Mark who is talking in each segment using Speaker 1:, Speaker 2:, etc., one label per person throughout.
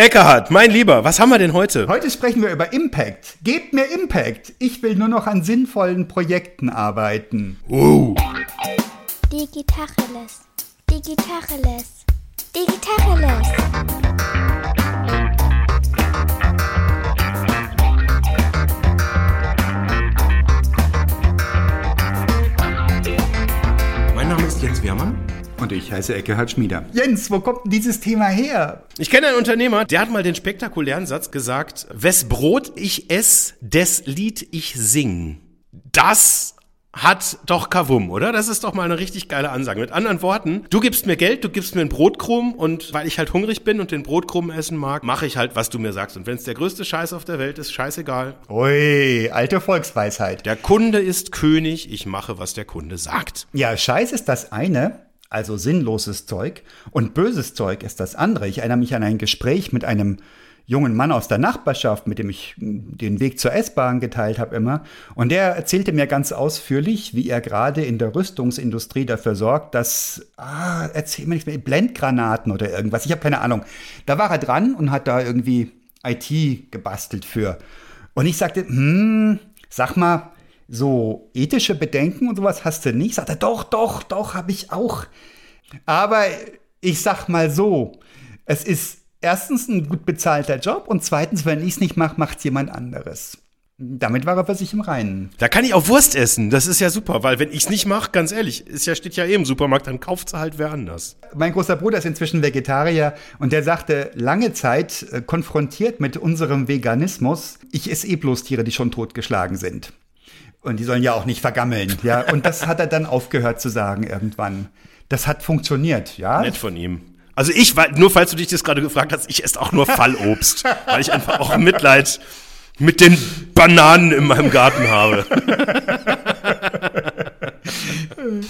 Speaker 1: Eckhardt, mein Lieber, was haben wir denn heute?
Speaker 2: Heute sprechen wir über Impact. Gebt mir Impact. Ich will nur noch an sinnvollen Projekten arbeiten.
Speaker 1: Uh.
Speaker 3: Digitacheles. Digitacheles. Digitacheles.
Speaker 1: Mein Name ist Jens Wehrmann.
Speaker 2: Und ich heiße Eckehard Schmieder. Jens, wo kommt denn dieses Thema her?
Speaker 1: Ich kenne einen Unternehmer, der hat mal den spektakulären Satz gesagt, wes Brot ich ess, des Lied ich sing. Das hat doch Kavum, oder? Das ist doch mal eine richtig geile Ansage. Mit anderen Worten, du gibst mir Geld, du gibst mir einen Brotkrumm und weil ich halt hungrig bin und den Brotkrumm essen mag, mache ich halt, was du mir sagst. Und wenn es der größte Scheiß auf der Welt ist, scheißegal.
Speaker 2: Ui, alte Volksweisheit.
Speaker 1: Der Kunde ist König, ich mache, was der Kunde sagt.
Speaker 2: Ja, Scheiß ist das eine, also sinnloses Zeug, und böses Zeug ist das andere. Ich erinnere mich an ein Gespräch mit einem jungen Mann aus der Nachbarschaft, mit dem ich den Weg zur S-Bahn geteilt habe immer. Und der erzählte mir ganz ausführlich, wie er gerade in der Rüstungsindustrie dafür sorgt, dass, ah, erzähl mir nicht mehr, Blendgranaten oder irgendwas, ich habe keine Ahnung. Da war er dran und hat da irgendwie IT gebastelt für. Und ich sagte, hm, sag mal, so ethische Bedenken und sowas hast du nicht? Sagt er, doch, doch, doch, habe ich auch. Aber ich sag mal so, es ist erstens ein gut bezahlter Job und zweitens, wenn ich es nicht mache, macht jemand anderes. Damit war er für sich im Reinen.
Speaker 1: Da kann ich auch Wurst essen. Das ist ja super, weil wenn ich es nicht mache, ganz ehrlich, ist ja, steht ja eh im Supermarkt, dann kauft es halt wer anders.
Speaker 2: Mein großer Bruder ist inzwischen Vegetarier und der sagte, lange Zeit äh, konfrontiert mit unserem Veganismus, ich esse eh bloß Tiere, die schon totgeschlagen sind. Und die sollen ja auch nicht vergammeln. Ja, und das hat er dann aufgehört zu sagen irgendwann. Das hat funktioniert, ja.
Speaker 1: Nett von ihm. Also ich, weil- nur falls du dich das gerade gefragt hast, ich esse auch nur Fallobst, weil ich einfach auch Mitleid mit den Bananen in meinem Garten habe.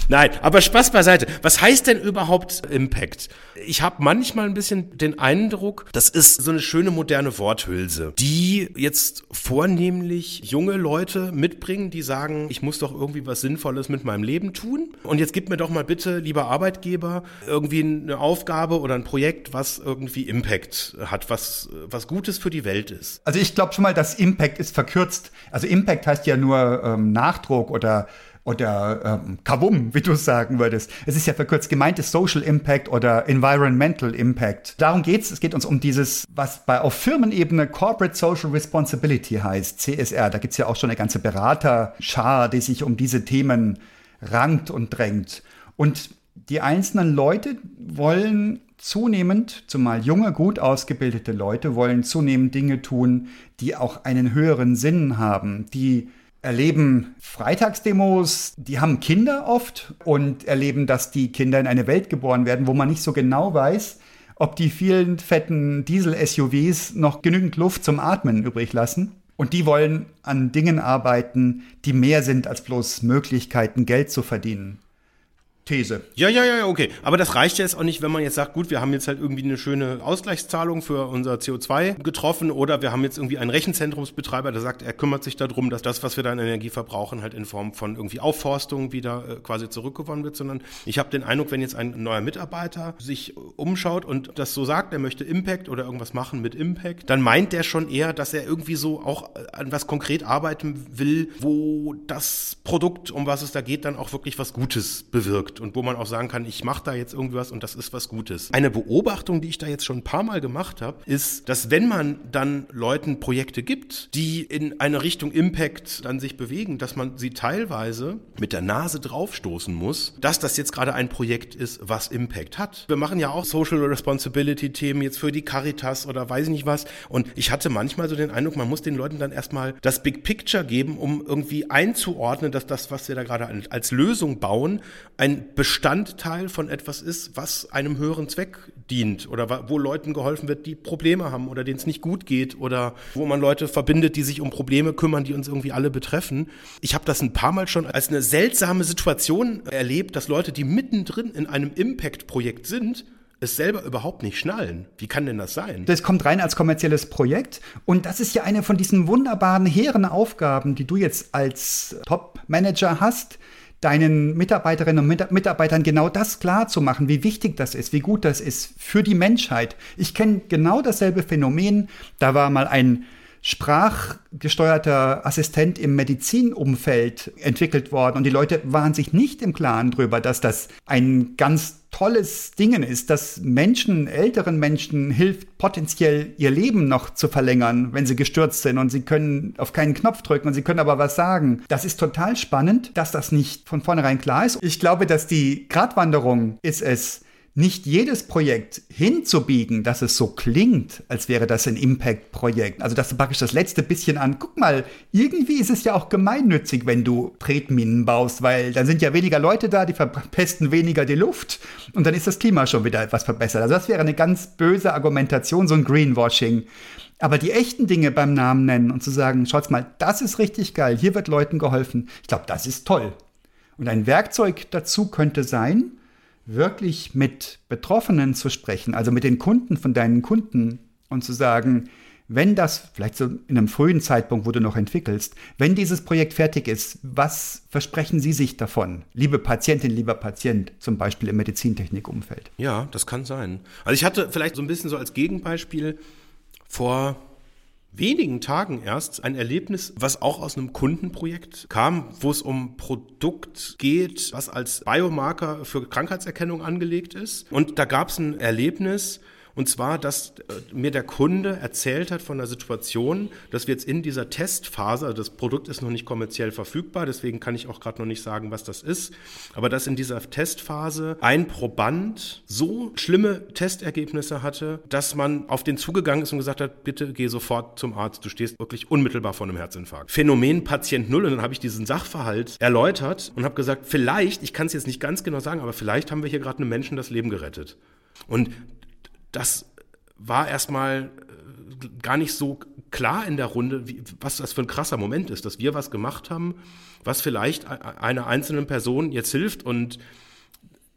Speaker 1: Nein, aber Spaß beiseite. Was heißt denn überhaupt Impact? Ich habe manchmal ein bisschen den Eindruck, das ist so eine schöne moderne Worthülse, die jetzt vornehmlich junge Leute mitbringen, die sagen, ich muss doch irgendwie was Sinnvolles mit meinem Leben tun. Und jetzt gib mir doch mal bitte, lieber Arbeitgeber, irgendwie eine Aufgabe oder ein Projekt, was irgendwie Impact hat, was, was Gutes für die Welt ist.
Speaker 2: Also ich glaube schon mal, dass Impact ist verkürzt. Also Impact heißt ja nur ähm, Nachdruck oder oder ähm, Kavum, wie du es sagen würdest. Es ist ja verkürzt gemeint ist Social Impact oder Environmental Impact. Darum geht's. Es geht uns um dieses, was bei auf Firmenebene Corporate Social Responsibility heißt, CSR. Da gibt's ja auch schon eine ganze Beraterschar, die sich um diese Themen rankt und drängt. Und die einzelnen Leute wollen zunehmend, zumal junge, gut ausgebildete Leute, wollen zunehmend Dinge tun, die auch einen höheren Sinn haben, die erleben Freitagsdemos, die haben Kinder oft und erleben, dass die Kinder in eine Welt geboren werden, wo man nicht so genau weiß, ob die vielen fetten Diesel-SUVs noch genügend Luft zum Atmen übrig lassen. Und die wollen an Dingen arbeiten, die mehr sind als bloß Möglichkeiten, Geld zu verdienen. These.
Speaker 1: Ja, ja, ja, okay. Aber das reicht ja jetzt auch nicht, wenn man jetzt sagt, gut, wir haben jetzt halt irgendwie eine schöne Ausgleichszahlung für unser CO2 getroffen oder wir haben jetzt irgendwie einen Rechenzentrumsbetreiber, der sagt, er kümmert sich darum, dass das, was wir da an Energie verbrauchen, halt in Form von irgendwie Aufforstung wieder äh, quasi zurückgewonnen wird, sondern ich habe den Eindruck, wenn jetzt ein neuer Mitarbeiter sich umschaut und das so sagt, er möchte Impact oder irgendwas machen mit Impact, dann meint der schon eher, dass er irgendwie so auch an was konkret arbeiten will, wo das Produkt, um was es da geht, dann auch wirklich was Gutes bewirkt und wo man auch sagen kann, ich mache da jetzt irgendwie was und das ist was Gutes. Eine Beobachtung, die ich da jetzt schon ein paar Mal gemacht habe, ist, dass wenn man dann Leuten Projekte gibt, die in eine Richtung Impact dann sich bewegen, dass man sie teilweise mit der Nase draufstoßen muss, dass das jetzt gerade ein Projekt ist, was Impact hat. Wir machen ja auch Social Responsibility Themen jetzt für die Caritas oder weiß ich nicht was und ich hatte manchmal so den Eindruck, man muss den Leuten dann erstmal das Big Picture geben, um irgendwie einzuordnen, dass das, was wir da gerade als Lösung bauen, ein Bestandteil von etwas ist, was einem höheren Zweck dient oder wo Leuten geholfen wird, die Probleme haben oder denen es nicht gut geht oder wo man Leute verbindet, die sich um Probleme kümmern, die uns irgendwie alle betreffen. Ich habe das ein paar Mal schon als eine seltsame Situation erlebt, dass Leute, die mittendrin in einem Impact-Projekt sind, es selber überhaupt nicht schnallen. Wie kann denn das sein?
Speaker 2: Das kommt rein als kommerzielles Projekt und das ist ja eine von diesen wunderbaren, hehren Aufgaben, die du jetzt als Top-Manager hast, deinen Mitarbeiterinnen und Mitarbeitern genau das klar zu machen, wie wichtig das ist, wie gut das ist für die Menschheit. Ich kenne genau dasselbe Phänomen. Da war mal ein sprachgesteuerter Assistent im Medizinumfeld entwickelt worden und die Leute waren sich nicht im Klaren darüber, dass das ein ganz tolles Ding ist, dass Menschen, älteren Menschen hilft, potenziell ihr Leben noch zu verlängern, wenn sie gestürzt sind und sie können auf keinen Knopf drücken und sie können aber was sagen. Das ist total spannend, dass das nicht von vornherein klar ist. Ich glaube, dass die Gratwanderung ist es, nicht jedes Projekt hinzubiegen, dass es so klingt, als wäre das ein Impact-Projekt. Also, dass du praktisch das letzte bisschen an, guck mal, irgendwie ist es ja auch gemeinnützig, wenn du Tretminen baust, weil dann sind ja weniger Leute da, die verpesten weniger die Luft und dann ist das Klima schon wieder etwas verbessert. Also, das wäre eine ganz böse Argumentation, so ein Greenwashing. Aber die echten Dinge beim Namen nennen und zu sagen, schaut's mal, das ist richtig geil, hier wird Leuten geholfen, ich glaube, das ist toll. Und ein Werkzeug dazu könnte sein, wirklich mit Betroffenen zu sprechen, also mit den Kunden von deinen Kunden und zu sagen, wenn das, vielleicht so in einem frühen Zeitpunkt, wo du noch entwickelst, wenn dieses Projekt fertig ist, was versprechen Sie sich davon? Liebe Patientin, lieber Patient, zum Beispiel im Medizintechnikumfeld.
Speaker 1: Ja, das kann sein. Also ich hatte vielleicht so ein bisschen so als Gegenbeispiel vor wenigen Tagen erst ein Erlebnis, was auch aus einem Kundenprojekt kam, wo es um Produkt geht, was als Biomarker für Krankheitserkennung angelegt ist. Und da gab es ein Erlebnis, und zwar, dass äh, mir der Kunde erzählt hat von der Situation, dass wir jetzt in dieser Testphase, also das Produkt ist noch nicht kommerziell verfügbar, deswegen kann ich auch gerade noch nicht sagen, was das ist, aber dass in dieser Testphase ein Proband so schlimme Testergebnisse hatte, dass man auf den zugegangen ist und gesagt hat, bitte geh sofort zum Arzt, du stehst wirklich unmittelbar vor einem Herzinfarkt. Phänomen Patient Null und dann habe ich diesen Sachverhalt erläutert und habe gesagt, vielleicht, ich kann es jetzt nicht ganz genau sagen, aber vielleicht haben wir hier gerade einem Menschen das Leben gerettet. Und das war erstmal äh, gar nicht so klar in der Runde, wie, was das für ein krasser Moment ist, dass wir was gemacht haben, was vielleicht einer einzelnen Person jetzt hilft und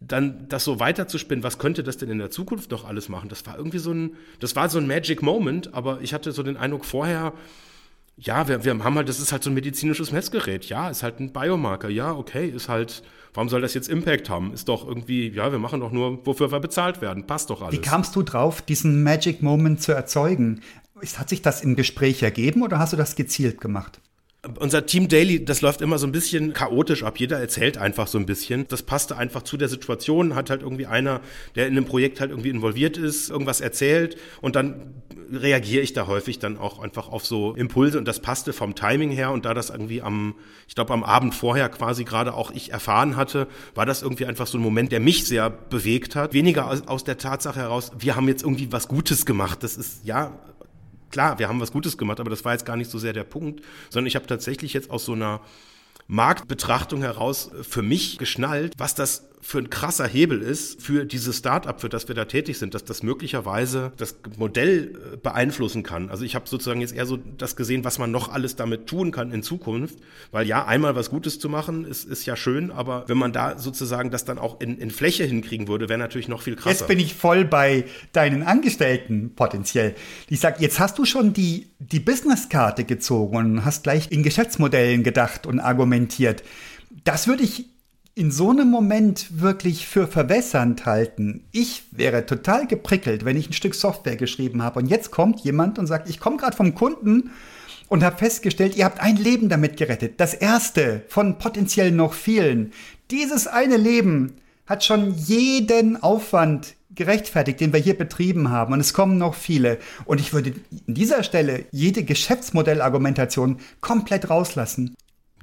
Speaker 1: dann das so weiterzuspinnen, was könnte das denn in der Zukunft noch alles machen? Das war irgendwie so ein, das war so ein Magic Moment, aber ich hatte so den Eindruck vorher, ja, wir, wir haben halt, das ist halt so ein medizinisches Messgerät, ja, ist halt ein Biomarker, ja, okay, ist halt, warum soll das jetzt Impact haben? Ist doch irgendwie, ja, wir machen doch nur, wofür wir bezahlt werden. Passt doch alles.
Speaker 2: Wie kamst du drauf, diesen Magic Moment zu erzeugen? Hat sich das im Gespräch ergeben oder hast du das gezielt gemacht?
Speaker 1: Unser Team Daily, das läuft immer so ein bisschen chaotisch ab. Jeder erzählt einfach so ein bisschen. Das passte einfach zu der Situation. Hat halt irgendwie einer, der in einem Projekt halt irgendwie involviert ist, irgendwas erzählt und dann reagiere ich da häufig dann auch einfach auf so Impulse und das passte vom Timing her und da das irgendwie am, ich glaube am Abend vorher quasi gerade auch ich erfahren hatte, war das irgendwie einfach so ein Moment, der mich sehr bewegt hat. Weniger aus, aus der Tatsache heraus, wir haben jetzt irgendwie was Gutes gemacht. Das ist ja klar, wir haben was Gutes gemacht, aber das war jetzt gar nicht so sehr der Punkt, sondern ich habe tatsächlich jetzt aus so einer Marktbetrachtung heraus für mich geschnallt, was das für ein krasser Hebel ist für dieses Startup, für das wir da tätig sind, dass das möglicherweise das Modell äh, beeinflussen kann. Also ich habe sozusagen jetzt eher so das gesehen, was man noch alles damit tun kann in Zukunft, weil ja, einmal was Gutes zu machen, ist, ist ja schön, aber wenn man da sozusagen das dann auch in, in Fläche hinkriegen würde, wäre natürlich noch viel krasser.
Speaker 2: Jetzt bin ich voll bei deinen Angestellten potenziell. Ich sag, jetzt hast du schon die, die Businesskarte gezogen und hast gleich in Geschäftsmodellen gedacht und argumentiert. Das würde ich in so einem Moment wirklich für verwässernd halten. Ich wäre total geprickelt, wenn ich ein Stück Software geschrieben habe und jetzt kommt jemand und sagt, ich komme gerade vom Kunden und habe festgestellt, ihr habt ein Leben damit gerettet. Das erste von potenziell noch vielen. Dieses eine Leben hat schon jeden Aufwand gerechtfertigt, den wir hier betrieben haben. Und es kommen noch viele. Und ich würde an dieser Stelle jede Geschäftsmodellargumentation komplett rauslassen.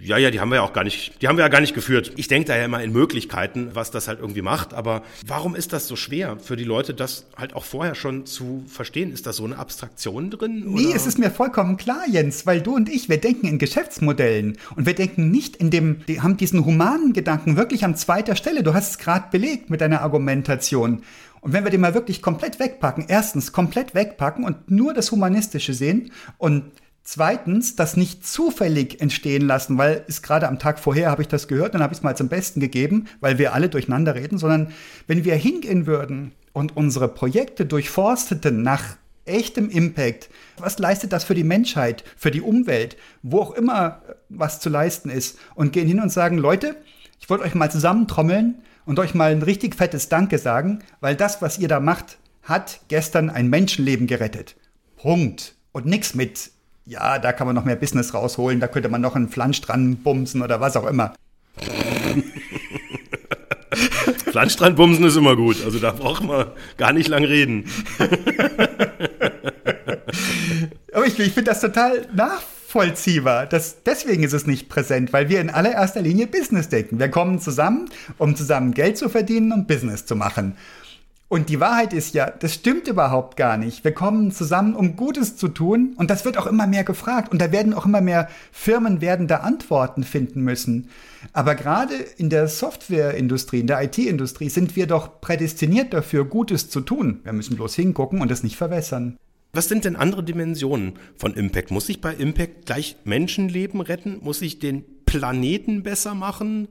Speaker 1: Ja, ja, die haben wir ja auch gar nicht, die haben wir ja gar nicht geführt. Ich denke da ja immer in Möglichkeiten, was das halt irgendwie macht. Aber warum ist das so schwer für die Leute, das halt auch vorher schon zu verstehen? Ist da so eine Abstraktion drin?
Speaker 2: Oder? Nee, es ist mir vollkommen klar, Jens, weil du und ich, wir denken in Geschäftsmodellen und wir denken nicht in dem, die haben diesen humanen Gedanken wirklich an zweiter Stelle. Du hast es gerade belegt mit deiner Argumentation. Und wenn wir den mal wirklich komplett wegpacken, erstens komplett wegpacken und nur das Humanistische sehen und Zweitens, das nicht zufällig entstehen lassen, weil es gerade am Tag vorher habe ich das gehört, dann habe ich es mal zum Besten gegeben, weil wir alle durcheinander reden, sondern wenn wir hingehen würden und unsere Projekte durchforsteten nach echtem Impact, was leistet das für die Menschheit, für die Umwelt, wo auch immer was zu leisten ist und gehen hin und sagen, Leute, Ich wollte euch mal zusammentrommeln und euch mal ein richtig fettes Danke sagen, weil das, was ihr da macht, hat gestern ein Menschenleben gerettet. Punkt. Und nix mit, ja, da kann man noch mehr Business rausholen, da könnte man noch einen Flansch dran bumsen oder was auch immer.
Speaker 1: Flansch dran bumsen ist immer gut, also da braucht man gar nicht lang reden.
Speaker 2: Aber ich, ich finde das total nachvollziehbar. Das, deswegen ist es nicht präsent, weil wir in allererster Linie Business denken. Wir kommen zusammen, um zusammen Geld zu verdienen und Business zu machen. Und die Wahrheit ist ja, das stimmt überhaupt gar nicht. Wir kommen zusammen, um Gutes zu tun und das wird auch immer mehr gefragt und da werden auch immer mehr Firmen werden da Antworten finden müssen. Aber gerade in der Softwareindustrie, in der IT-Industrie sind wir doch prädestiniert dafür, Gutes zu tun. Wir müssen bloß hingucken und es nicht verwässern.
Speaker 1: Was sind denn andere Dimensionen von Impact? Muss ich bei Impact gleich Menschenleben retten? Muss ich den Planeten besser machen?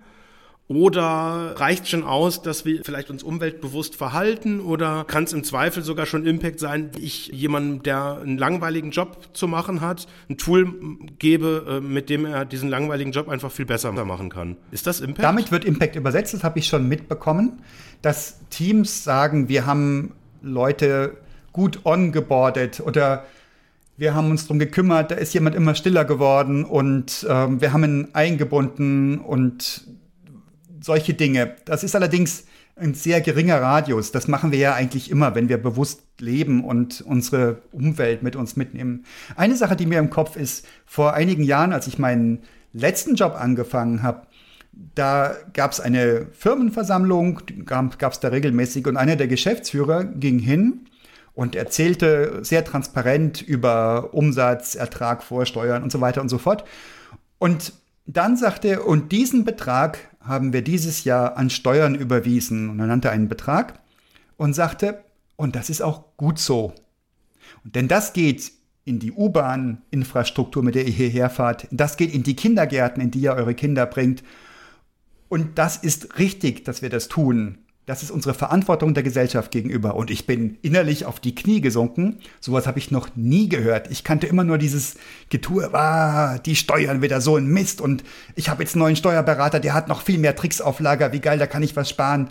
Speaker 1: Oder reicht schon aus, dass wir vielleicht uns umweltbewusst verhalten? Oder kann es im Zweifel sogar schon Impact sein, ich jemandem, der einen langweiligen Job zu machen hat, ein Tool gebe, äh, mit dem er diesen langweiligen Job einfach viel besser machen kann? Ist das Impact?
Speaker 2: Damit wird Impact übersetzt, das habe ich schon mitbekommen, dass Teams sagen, wir haben Leute gut ongeboardet oder wir haben uns darum gekümmert, da ist jemand immer stiller geworden und ähm, wir haben ihn eingebunden und solche Dinge. Das ist allerdings ein sehr geringer Radius. Das machen wir ja eigentlich immer, wenn wir bewusst leben und unsere Umwelt mit uns mitnehmen. Eine Sache, die mir im Kopf ist, vor einigen Jahren, als ich meinen letzten Job angefangen habe, da gab es eine Firmenversammlung, gab es da regelmäßig und einer der Geschäftsführer ging hin und erzählte sehr transparent über Umsatz, Ertrag, Vorsteuern und so weiter und so fort. Und dann sagte er, und diesen Betrag haben wir dieses Jahr an Steuern überwiesen. Und er nannte einen Betrag und sagte, und das ist auch gut so. Denn das geht in die U-Bahn-Infrastruktur, mit der ihr hierher fahrt. Das geht in die Kindergärten, in die ihr eure Kinder bringt. Und das ist richtig, dass wir das tun. Das ist unsere Verantwortung der Gesellschaft gegenüber. Und ich bin innerlich auf die Knie gesunken. Sowas habe ich noch nie gehört. Ich kannte immer nur dieses Getue, ah, die steuern wieder so ein Mist. Und ich habe jetzt einen neuen Steuerberater, der hat noch viel mehr Tricks auf Lager. Wie geil, da kann ich was sparen.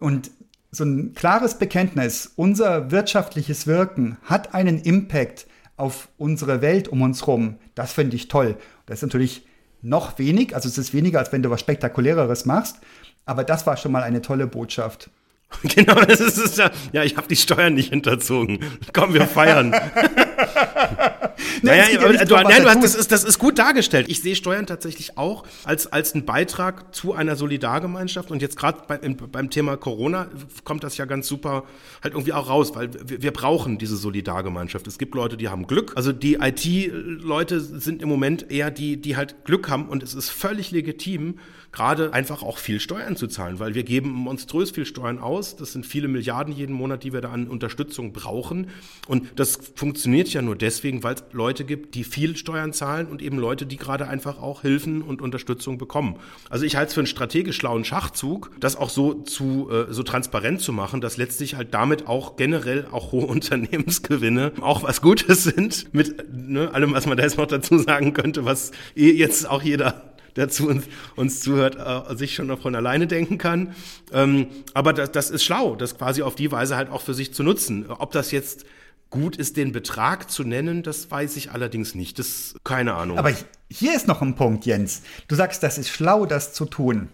Speaker 2: Und so ein klares Bekenntnis, unser wirtschaftliches Wirken hat einen Impact auf unsere Welt um uns herum. Das finde ich toll. Das ist natürlich noch wenig, also es ist weniger, als wenn du was Spektakuläreres machst. Aber das war schon mal eine tolle Botschaft.
Speaker 1: Genau, das ist es ja. Ja, ich habe die Steuern nicht hinterzogen. Komm, wir feiern. naja, ja aber, du, nein, du hast, das, ist, das ist gut dargestellt. Ich sehe Steuern tatsächlich auch als, als einen Beitrag zu einer Solidargemeinschaft. Und jetzt gerade bei, beim Thema Corona kommt das ja ganz super halt irgendwie auch raus, weil wir, wir brauchen diese Solidargemeinschaft. Es gibt Leute, die haben Glück. Also die IT-Leute sind im Moment eher die, die halt Glück haben. Und es ist völlig legitim, gerade einfach auch viel Steuern zu zahlen, weil wir geben monströs viel Steuern aus. Das sind viele Milliarden jeden Monat, die wir da an Unterstützung brauchen. Und das funktioniert ja nur deswegen, weil es Leute gibt, die viel Steuern zahlen und eben Leute, die gerade einfach auch Hilfen und Unterstützung bekommen. Also ich halte es für einen strategisch schlauen Schachzug, das auch so zu äh, so transparent zu machen, dass letztlich halt damit auch generell auch hohe Unternehmensgewinne auch was Gutes sind mit ne, allem, was man da jetzt noch dazu sagen könnte, was eh jetzt auch jeder der zu uns, uns zuhört, äh, sich schon von alleine denken kann. Ähm, aber das, das ist schlau, das quasi auf die Weise halt auch für sich zu nutzen. Ob das jetzt gut ist, den Betrag zu nennen, das weiß ich allerdings nicht. Das keine Ahnung.
Speaker 2: Aber hier ist noch ein Punkt, Jens. Du sagst, das ist schlau, das zu tun.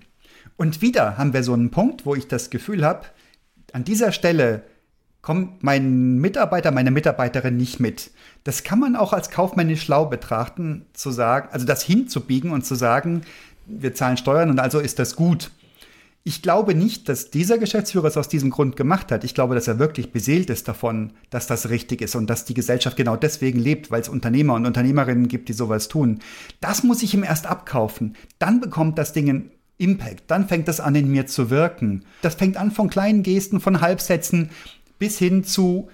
Speaker 2: Und wieder haben wir so einen Punkt, wo ich das Gefühl habe, an dieser Stelle kommt mein Mitarbeiter, meine Mitarbeiterin nicht mit. Das kann man auch als kaufmännisch schlau betrachten, zu sagen, also das hinzubiegen und zu sagen, wir zahlen Steuern und also ist das gut. Ich glaube nicht, dass dieser Geschäftsführer es aus diesem Grund gemacht hat. Ich glaube, dass er wirklich beseelt ist davon, dass das richtig ist und dass die Gesellschaft genau deswegen lebt, weil es Unternehmer und Unternehmerinnen gibt, die sowas tun. Das muss ich ihm erst abkaufen. Dann bekommt das Ding einen Impact. Dann fängt das an, in mir zu wirken. Das fängt an von kleinen Gesten, von Halbsätzen bis hin zu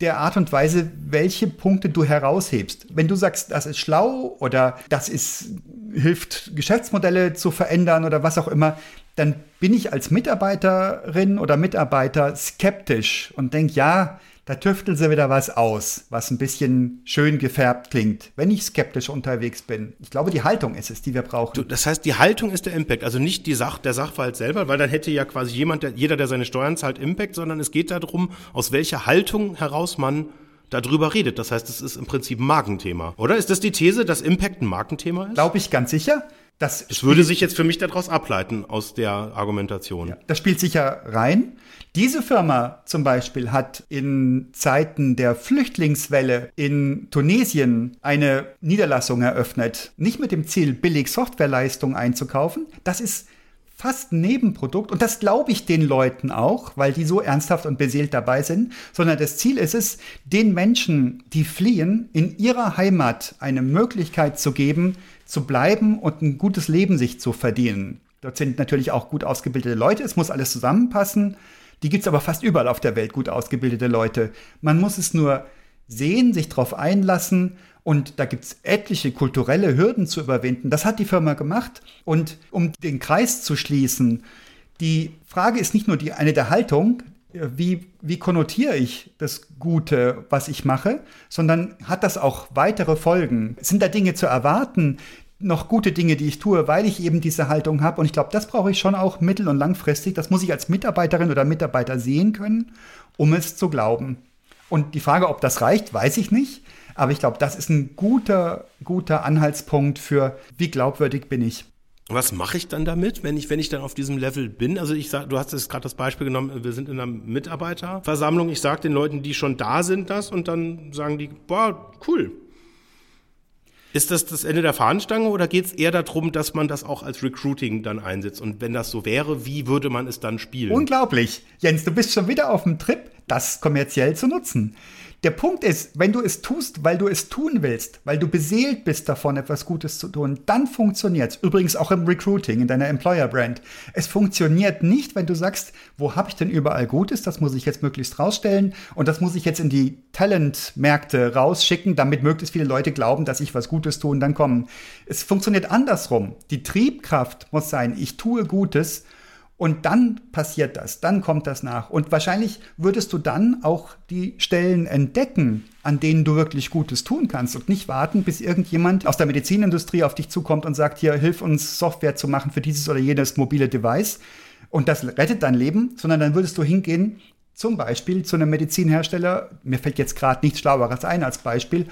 Speaker 2: der Art und Weise, welche Punkte du heraushebst. Wenn du sagst, das ist schlau oder das ist, hilft, Geschäftsmodelle zu verändern oder was auch immer, dann bin ich als Mitarbeiterin oder Mitarbeiter skeptisch und denke, ja, da tüfteln sie wieder was aus, was ein bisschen schön gefärbt klingt, wenn ich skeptisch unterwegs bin. Ich glaube, die Haltung ist es, die wir brauchen.
Speaker 1: Du, das heißt, die Haltung ist der Impact, also nicht die Sach der Sachverhalt selber, weil dann hätte ja quasi jemand, der, jeder, der seine Steuern zahlt, Impact, sondern es geht darum, aus welcher Haltung heraus man darüber redet. Das heißt, es ist im Prinzip ein Markenthema. Oder ist das die These, dass Impact ein Markenthema ist?
Speaker 2: Glaube ich ganz sicher. Das,
Speaker 1: das würde sich jetzt für mich daraus ableiten, aus der Argumentation.
Speaker 2: Ja, das spielt sicher rein. Diese Firma zum Beispiel hat in Zeiten der Flüchtlingswelle in Tunesien eine Niederlassung eröffnet. Nicht mit dem Ziel, billig Softwareleistung einzukaufen. Das ist fast ein Nebenprodukt. Und das glaube ich den Leuten auch, weil die so ernsthaft und beseelt dabei sind, sondern das Ziel ist es, den Menschen, die fliehen, in ihrer Heimat eine Möglichkeit zu geben, zu bleiben und ein gutes Leben sich zu verdienen. Dort sind natürlich auch gut ausgebildete Leute, es muss alles zusammenpassen. Die gibt es aber fast überall auf der Welt, gut ausgebildete Leute. Man muss es nur sehen, sich darauf einlassen und da gibt es etliche kulturelle Hürden zu überwinden. Das hat die Firma gemacht. Und um den Kreis zu schließen, die Frage ist nicht nur die eine der Haltung, wie, wie konnotiere ich das Gute, was ich mache, sondern hat das auch weitere Folgen? Sind da Dinge zu erwarten, noch gute Dinge, die ich tue, weil ich eben diese Haltung habe? Und ich glaube, das brauche ich schon auch mittel- und langfristig. Das muss ich als Mitarbeiterin oder Mitarbeiter sehen können, um es zu glauben. Und die Frage, ob das reicht, weiß ich nicht. Aber ich glaube, das ist ein guter, guter Anhaltspunkt für, wie glaubwürdig bin ich.
Speaker 1: Was mache ich dann damit, wenn ich, wenn ich dann auf diesem Level bin? Also ich sag, du hast jetzt gerade das Beispiel genommen, wir sind in einer Mitarbeiterversammlung. Ich sage den Leuten, die schon da sind, das und dann sagen die, boah, cool. Ist das das Ende der Fahnenstange oder geht es eher darum, dass man das auch als Recruiting dann einsetzt? Und wenn das so wäre, wie würde man es dann spielen?
Speaker 2: Unglaublich. Jens, du bist schon wieder auf dem Trip, das kommerziell zu nutzen. Der Punkt ist, wenn du es tust, weil du es tun willst, weil du beseelt bist davon, etwas Gutes zu tun, dann funktioniert es. Übrigens auch im Recruiting, in deiner Employer-Brand. Es funktioniert nicht, wenn du sagst, wo habe ich denn überall Gutes? Das muss ich jetzt möglichst rausstellen und das muss ich jetzt in die Talent-Märkte rausschicken, damit möglichst viele Leute glauben, dass ich was Gutes tue und dann kommen. Es funktioniert andersrum. Die Triebkraft muss sein, ich tue Gutes und dann passiert das, dann kommt das nach. Und wahrscheinlich würdest du dann auch die Stellen entdecken, an denen du wirklich Gutes tun kannst und nicht warten, bis irgendjemand aus der Medizinindustrie auf dich zukommt und sagt, hier, hilf uns Software zu machen für dieses oder jenes mobile Device. Und das rettet dein Leben, sondern dann würdest du hingehen, zum Beispiel zu einem Medizinhersteller, mir fällt jetzt gerade nichts Schlaueres ein als Beispiel,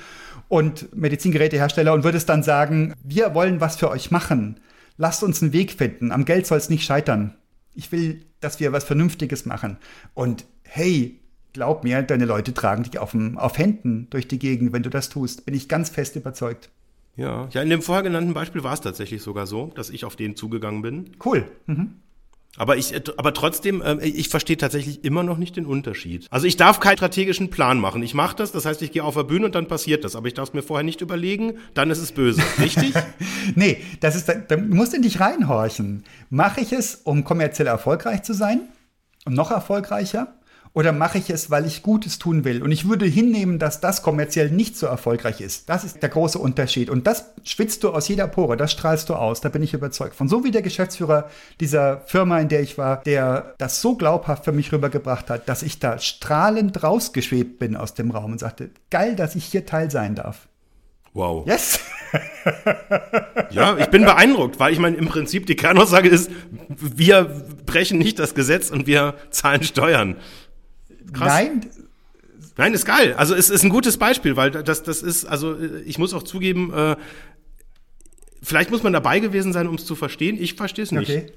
Speaker 2: und Medizingerätehersteller und würdest dann sagen, wir wollen was für euch machen. Lasst uns einen Weg finden. Am Geld soll es nicht scheitern. Ich will, dass wir was Vernünftiges machen. Und hey, glaub mir, deine Leute tragen dich auf, dem, auf Händen durch die Gegend, wenn du das tust. Bin ich ganz fest überzeugt.
Speaker 1: Ja, ja in dem vorher genannten Beispiel war es tatsächlich sogar so, dass ich auf den zugegangen bin.
Speaker 2: Cool. Mhm.
Speaker 1: Aber ich, aber trotzdem, äh, ich verstehe tatsächlich immer noch nicht den Unterschied. Also ich darf keinen strategischen Plan machen. Ich mache das, das heißt, ich gehe auf der Bühne und dann passiert das. Aber ich darf es mir vorher nicht überlegen, dann ist es böse. Richtig?
Speaker 2: nee, das ist, da musst du dich reinhorchen. Mache ich es, um kommerziell erfolgreich zu sein? Und noch erfolgreicher? Oder mache ich es, weil ich Gutes tun will? Und ich würde hinnehmen, dass das kommerziell nicht so erfolgreich ist. Das ist der große Unterschied. Und das schwitzt du aus jeder Pore, das strahlst du aus, da bin ich überzeugt von. So wie der Geschäftsführer dieser Firma, in der ich war, der das so glaubhaft für mich rübergebracht hat, dass ich da strahlend rausgeschwebt bin aus dem Raum und sagte, geil, dass ich hier Teil sein darf.
Speaker 1: Wow.
Speaker 2: Yes.
Speaker 1: ja, ich bin beeindruckt, weil ich meine, im Prinzip die Kernaussage ist, wir brechen nicht das Gesetz und wir zahlen Steuern.
Speaker 2: Krass. Nein.
Speaker 1: Nein, ist geil. Also es ist ein gutes Beispiel, weil das, das ist, also ich muss auch zugeben, äh, vielleicht muss man dabei gewesen sein, um es zu verstehen. Ich verstehe es nicht. Okay.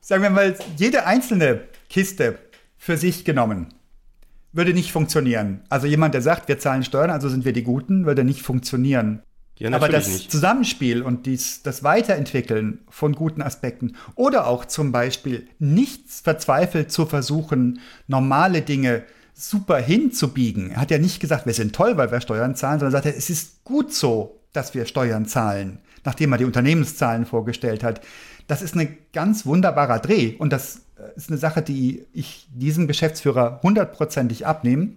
Speaker 2: Sagen wir mal, jede einzelne Kiste für sich genommen würde nicht funktionieren. Also jemand, der sagt, wir zahlen Steuern, also sind wir die Guten, würde nicht funktionieren. Ja, Aber das nicht. Zusammenspiel und dies, das Weiterentwickeln von guten Aspekten oder auch zum Beispiel nichts verzweifelt zu versuchen, normale Dinge super hinzubiegen. Er hat ja nicht gesagt, wir sind toll, weil wir Steuern zahlen, sondern sagt, es ist gut so, dass wir Steuern zahlen, nachdem er die Unternehmenszahlen vorgestellt hat. Das ist ein ganz wunderbarer Dreh und das ist eine Sache, die ich diesem Geschäftsführer hundertprozentig abnehme.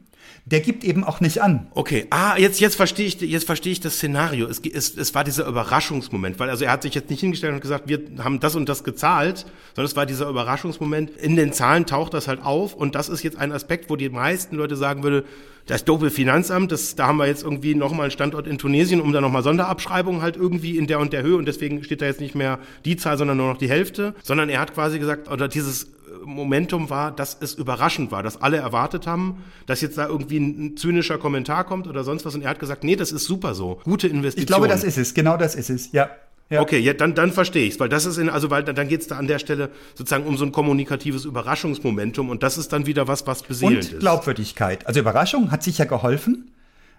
Speaker 2: Der gibt eben auch nicht an.
Speaker 1: Okay, ah, jetzt, jetzt verstehe ich, jetzt verstehe ich das Szenario. Es, es, es war dieser Überraschungsmoment, weil also er hat sich jetzt nicht hingestellt und gesagt, wir haben das und das gezahlt, sondern es war dieser Überraschungsmoment. In den Zahlen taucht das halt auf und das ist jetzt ein Aspekt, wo die meisten Leute sagen würde, das doofe Finanzamt, das, da haben wir jetzt irgendwie nochmal einen Standort in Tunesien, um da nochmal Sonderabschreibungen halt irgendwie in der und der Höhe und deswegen steht da jetzt nicht mehr die Zahl, sondern nur noch die Hälfte, sondern er hat quasi gesagt, oder dieses Momentum war, dass es überraschend war, dass alle erwartet haben, dass jetzt da irgendwie ein zynischer Kommentar kommt oder sonst was. Und er hat gesagt, nee, das ist super so. Gute Investition.
Speaker 2: Ich glaube, das ist es. Genau das ist es. Ja. Ja.
Speaker 1: Okay, ja, dann, dann verstehe ich's, weil das ist in, also weil dann geht's da an der Stelle sozusagen um so ein kommunikatives Überraschungsmomentum und das ist dann wieder was, was beseelend
Speaker 2: und ist. Glaubwürdigkeit. Also Überraschung hat sicher geholfen,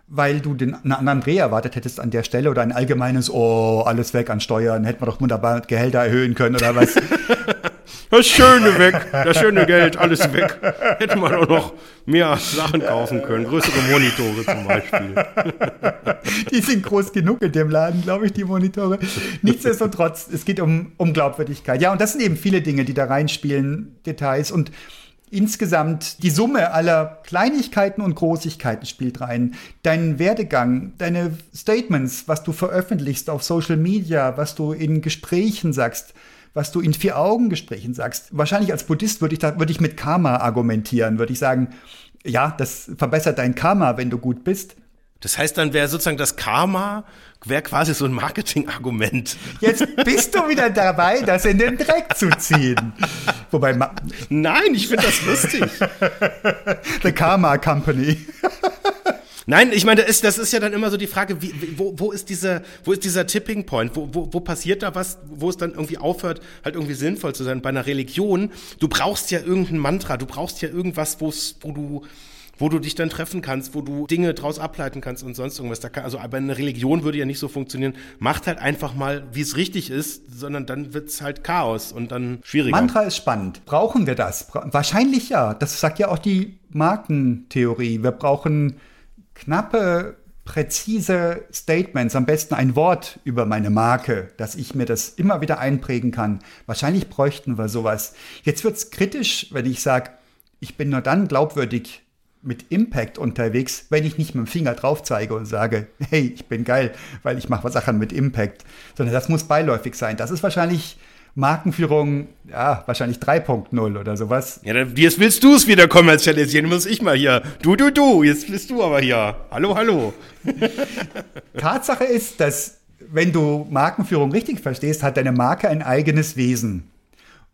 Speaker 2: weil du den, einen anderen Dreh erwartet hättest an der Stelle oder ein allgemeines, oh, alles weg an Steuern, hätten wir doch wunderbar Gehälter erhöhen können oder was.
Speaker 1: Das Schöne weg, das schöne Geld, alles weg. Hätte man auch noch mehr Sachen kaufen können. Größere Monitore zum Beispiel.
Speaker 2: Die sind groß genug in dem Laden, glaube ich, die Monitore. Nichtsdestotrotz, es geht um, um Glaubwürdigkeit. Ja, und das sind eben viele Dinge, die da reinspielen, Details. Und insgesamt die Summe aller Kleinigkeiten und Großigkeiten spielt rein. Dein Werdegang, deine Statements, was du veröffentlichst auf Social Media, was du in Gesprächen sagst was du in Vier-Augen-Gesprächen sagst. Wahrscheinlich als Buddhist würde ich, da, würde ich mit Karma argumentieren, würde ich sagen, ja, das verbessert dein Karma, wenn du gut bist.
Speaker 1: Das heißt, dann wäre sozusagen das Karma wäre quasi so ein Marketing-Argument.
Speaker 2: Jetzt bist du wieder dabei, das in den Dreck zu ziehen. Wobei
Speaker 1: Nein, ich finde das lustig.
Speaker 2: The Karma Company.
Speaker 1: Nein, ich meine, das ist, das ist ja dann immer so die Frage, wie, wo, wo ist dieser, wo ist dieser Tipping Point? Wo, wo, wo passiert da was, wo es dann irgendwie aufhört, halt irgendwie sinnvoll zu sein? Bei einer Religion, du brauchst ja irgendein Mantra, du brauchst ja irgendwas, wo du, wo du dich dann treffen kannst, wo du Dinge draus ableiten kannst und sonst irgendwas. Da kann, also aber eine Religion würde ja nicht so funktionieren. Macht halt einfach mal, wie es richtig ist, sondern dann wird's halt Chaos und dann schwieriger.
Speaker 2: Mantra ist spannend. Brauchen wir das? Wahrscheinlich ja. Das sagt ja auch die Markentheorie. Wir brauchen knappe, präzise Statements, am besten ein Wort über meine Marke, dass ich mir das immer wieder einprägen kann. Wahrscheinlich bräuchten wir sowas. Jetzt wird es kritisch, wenn ich sage, ich bin nur dann glaubwürdig mit Impact unterwegs, wenn ich nicht mit dem Finger drauf zeige und sage, hey, ich bin geil, weil ich mache Sachen mit Impact, sondern das muss beiläufig sein. Das ist wahrscheinlich Markenführung, ja, wahrscheinlich 3.0 oder sowas.
Speaker 1: Ja, jetzt willst du es wieder kommerzialisieren, muss ich mal hier. Du, du, du, jetzt bist du aber hier. Hallo, hallo.
Speaker 2: Tatsache ist, dass wenn du Markenführung richtig verstehst, hat deine Marke ein eigenes Wesen.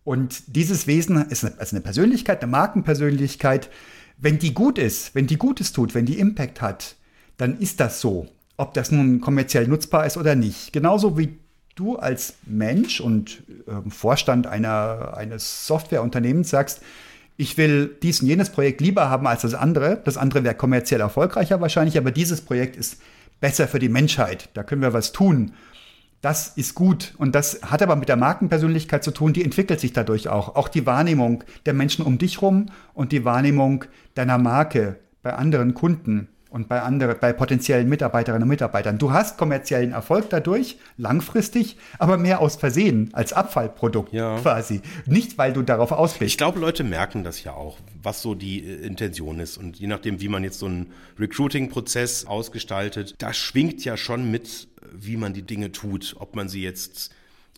Speaker 2: Und dieses Wesen ist eine, also eine Persönlichkeit, eine Markenpersönlichkeit. Wenn die gut ist, wenn die Gutes tut, wenn die Impact hat, dann ist das so. Ob das nun kommerziell nutzbar ist oder nicht. Genauso wie du als Mensch und äh, Vorstand einer, eines Softwareunternehmens sagst, ich will dies und jenes Projekt lieber haben als das andere. Das andere wäre kommerziell erfolgreicher wahrscheinlich, aber dieses Projekt ist besser für die Menschheit. Da können wir was tun. Das ist gut und das hat aber mit der Markenpersönlichkeit zu tun, die entwickelt sich dadurch auch. Auch die Wahrnehmung der Menschen um dich rum und die Wahrnehmung deiner Marke bei anderen Kunden und bei anderen, bei potenziellen Mitarbeiterinnen und Mitarbeitern. Du hast kommerziellen Erfolg dadurch, langfristig, aber mehr aus Versehen, als Abfallprodukt ja. quasi. Nicht, weil du darauf aus bist.
Speaker 1: Ich glaube, Leute merken das ja auch, was so die äh, Intention ist. Und je nachdem, wie man jetzt so einen Recruiting-Prozess ausgestaltet, da schwingt ja schon mit, wie man die Dinge tut. Ob man sie jetzt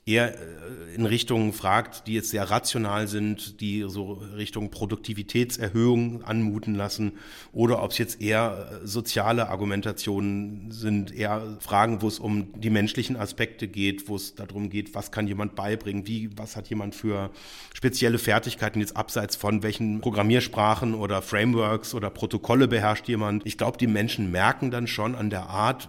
Speaker 1: eher äh, in Richtungen fragt, die jetzt sehr rational sind, die so Richtung Produktivitätserhöhung anmuten lassen, oder ob es jetzt eher äh, soziale Argumentationen sind, eher Fragen, wo es um die menschlichen Aspekte geht, wo es darum geht, was kann jemand beibringen, wie, was hat jemand für spezielle Fertigkeiten jetzt abseits von welchen Programmiersprachen oder Frameworks oder Protokolle beherrscht jemand. Ich glaube, die Menschen merken dann schon an der Art,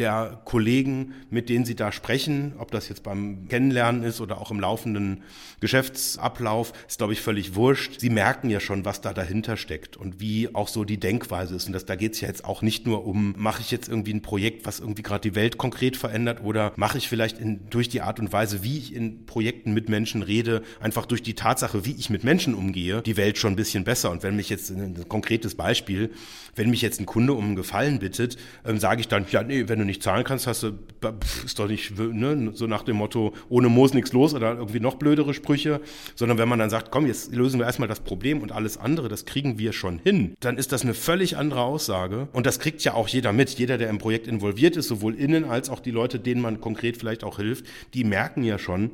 Speaker 1: der Kollegen, mit denen Sie da sprechen, ob das jetzt beim Kennenlernen ist oder auch im laufenden Geschäftsablauf, ist, glaube ich, völlig wurscht. Sie merken ja schon, was da dahinter steckt und wie auch so die Denkweise ist. Und das, da geht es ja jetzt auch nicht nur um, mache ich jetzt irgendwie ein Projekt, was irgendwie gerade die Welt konkret verändert oder mache ich vielleicht in, durch die Art und Weise, wie ich in Projekten mit Menschen rede, einfach durch die Tatsache, wie ich mit Menschen umgehe, die Welt schon ein bisschen besser. Und wenn mich jetzt ein konkretes Beispiel, wenn mich jetzt ein Kunde um einen Gefallen bittet, ähm, sage ich dann, ja, nee, wenn du nicht zahlen kannst, hast du, ist doch nicht, ne, so nach dem Motto, ohne Moos nichts los oder irgendwie noch blödere Sprüche, sondern wenn man dann sagt, komm, jetzt lösen wir erstmal das Problem und alles andere, das kriegen wir schon hin, dann ist das eine völlig andere Aussage. Und das kriegt ja auch jeder mit. Jeder, der im Projekt involviert ist, sowohl innen als auch die Leute, denen man konkret vielleicht auch hilft, die merken ja schon,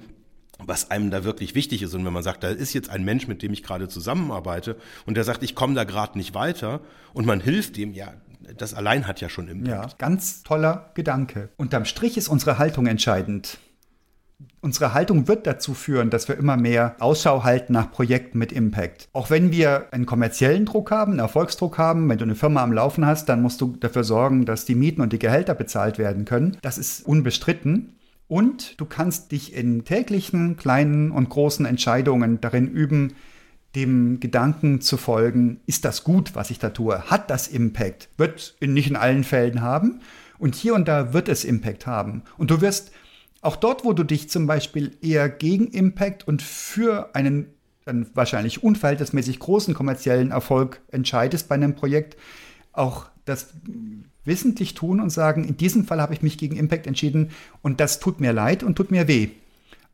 Speaker 1: was einem da wirklich wichtig ist. Und wenn man sagt, da ist jetzt ein Mensch, mit dem ich gerade zusammenarbeite und der sagt, ich komme da gerade nicht weiter und man hilft dem, ja, das allein hat ja schon Impact.
Speaker 2: Ja, ganz toller Gedanke. Unterm Strich ist unsere Haltung entscheidend. Unsere Haltung wird dazu führen, dass wir immer mehr Ausschau halten nach Projekten mit Impact. Auch wenn wir einen kommerziellen Druck haben, einen Erfolgsdruck haben, wenn du eine Firma am Laufen hast, dann musst du dafür sorgen, dass die Mieten und die Gehälter bezahlt werden können. Das ist unbestritten. Und du kannst dich in täglichen kleinen und großen Entscheidungen darin üben, dem Gedanken zu folgen, ist das gut, was ich da tue? Hat das Impact? Wird nicht in allen Fällen haben. Und hier und da wird es Impact haben. Und du wirst auch dort, wo du dich zum Beispiel eher gegen Impact und für einen dann wahrscheinlich unverhältnismäßig großen kommerziellen Erfolg entscheidest bei einem Projekt, auch das wissentlich tun und sagen, in diesem Fall habe ich mich gegen Impact entschieden und das tut mir leid und tut mir weh.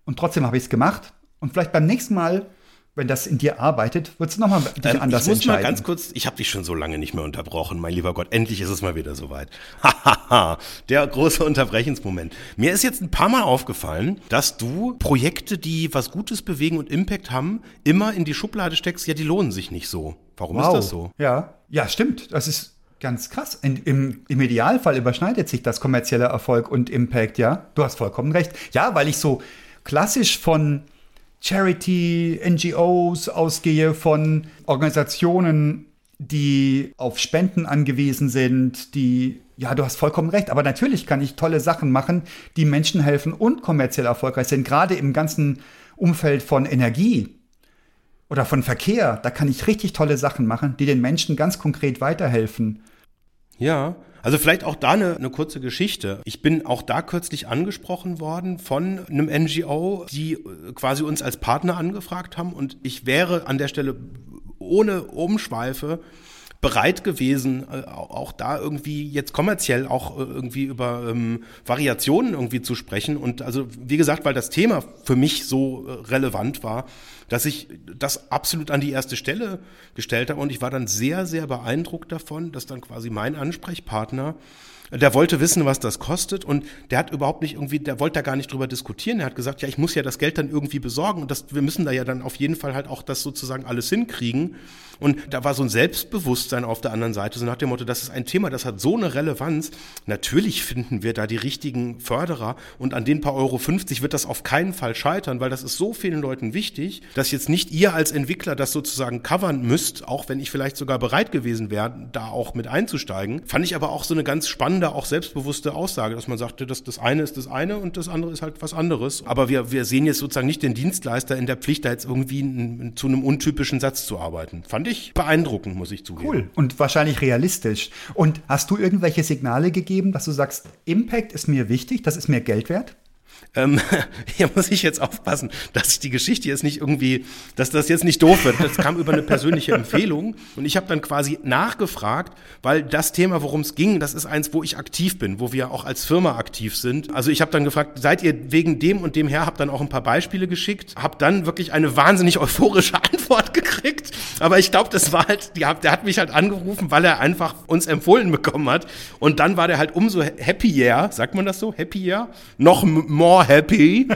Speaker 2: Und trotzdem habe ich es gemacht und vielleicht beim nächsten Mal wenn das in dir arbeitet, wird es nochmal
Speaker 1: ähm, anders Ich muss mal ganz kurz, ich habe dich schon so lange nicht mehr unterbrochen, mein lieber Gott, endlich ist es mal wieder soweit. Hahaha, der große Unterbrechensmoment. Mir ist jetzt ein paar Mal aufgefallen, dass du Projekte, die was Gutes bewegen und Impact haben, immer in die Schublade steckst, ja, die lohnen sich nicht so. Warum wow. ist das so?
Speaker 2: Ja, ja, stimmt. Das ist ganz krass. In, im, Im Idealfall überschneidet sich das kommerzielle Erfolg und Impact, ja. Du hast vollkommen recht. Ja, weil ich so klassisch von Charity, NGOs ausgehe, von Organisationen, die auf Spenden angewiesen sind, die, ja, du hast vollkommen recht, aber natürlich kann ich tolle Sachen machen, die Menschen helfen und kommerziell erfolgreich sind, gerade im ganzen Umfeld von Energie oder von Verkehr, da kann ich richtig tolle Sachen machen, die den Menschen ganz konkret weiterhelfen.
Speaker 1: Ja, also vielleicht auch da eine, eine kurze Geschichte. Ich bin auch da kürzlich angesprochen worden von einem NGO, die äh, quasi uns als Partner angefragt haben und ich wäre an der Stelle ohne Umschweife bereit gewesen, äh, auch da irgendwie jetzt kommerziell auch äh, irgendwie über ähm, Variationen irgendwie zu sprechen. Und also, wie gesagt, weil das Thema für mich so äh, relevant war, dass ich das absolut an die erste Stelle gestellt habe. Und ich war dann sehr, sehr beeindruckt davon, dass dann quasi mein Ansprechpartner der wollte wissen, was das kostet und der hat überhaupt nicht irgendwie, der wollte da gar nicht drüber diskutieren. Er hat gesagt, ja, ich muss ja das Geld dann irgendwie besorgen und das, wir müssen da ja dann auf jeden Fall halt auch das sozusagen alles hinkriegen. Und da war so ein Selbstbewusstsein auf der anderen Seite, so nach dem Motto, das ist ein Thema, das hat so eine Relevanz. Natürlich finden wir da die richtigen Förderer und an den paar Euro 50 wird das auf keinen Fall scheitern, weil das ist so vielen Leuten wichtig, dass jetzt nicht ihr als Entwickler das sozusagen covern müsst, auch wenn ich vielleicht sogar bereit gewesen wäre, da auch mit einzusteigen. Fand ich aber auch so eine ganz spannende, auch selbstbewusste Aussage, dass man sagte, dass das eine ist das eine und das andere ist halt was anderes. Aber wir, wir sehen jetzt sozusagen nicht den Dienstleister in der Pflicht, da jetzt irgendwie zu einem untypischen Satz zu arbeiten. Fand ich ich beeindruckend, muss ich zugeben.
Speaker 2: Cool und wahrscheinlich realistisch. Und hast du irgendwelche Signale gegeben, dass du sagst, Impact ist mir wichtig, das ist mir Geld wert?
Speaker 1: Ähm, hier muss ich jetzt aufpassen, dass ich die Geschichte jetzt nicht irgendwie, dass das jetzt nicht doof wird. Das kam über eine persönliche Empfehlung und ich habe dann quasi nachgefragt, weil das Thema, worum es ging, das ist eins, wo ich aktiv bin, wo wir auch als Firma aktiv sind. Also ich habe dann gefragt, seid ihr wegen dem und dem her, habe dann auch ein paar Beispiele geschickt, habe dann wirklich eine wahnsinnig euphorische Antwort gekriegt. Aber ich glaube, das war halt, die, der hat mich halt angerufen, weil er einfach uns empfohlen bekommen hat. Und dann war der halt umso happier, sagt man das so, happier, noch more happy,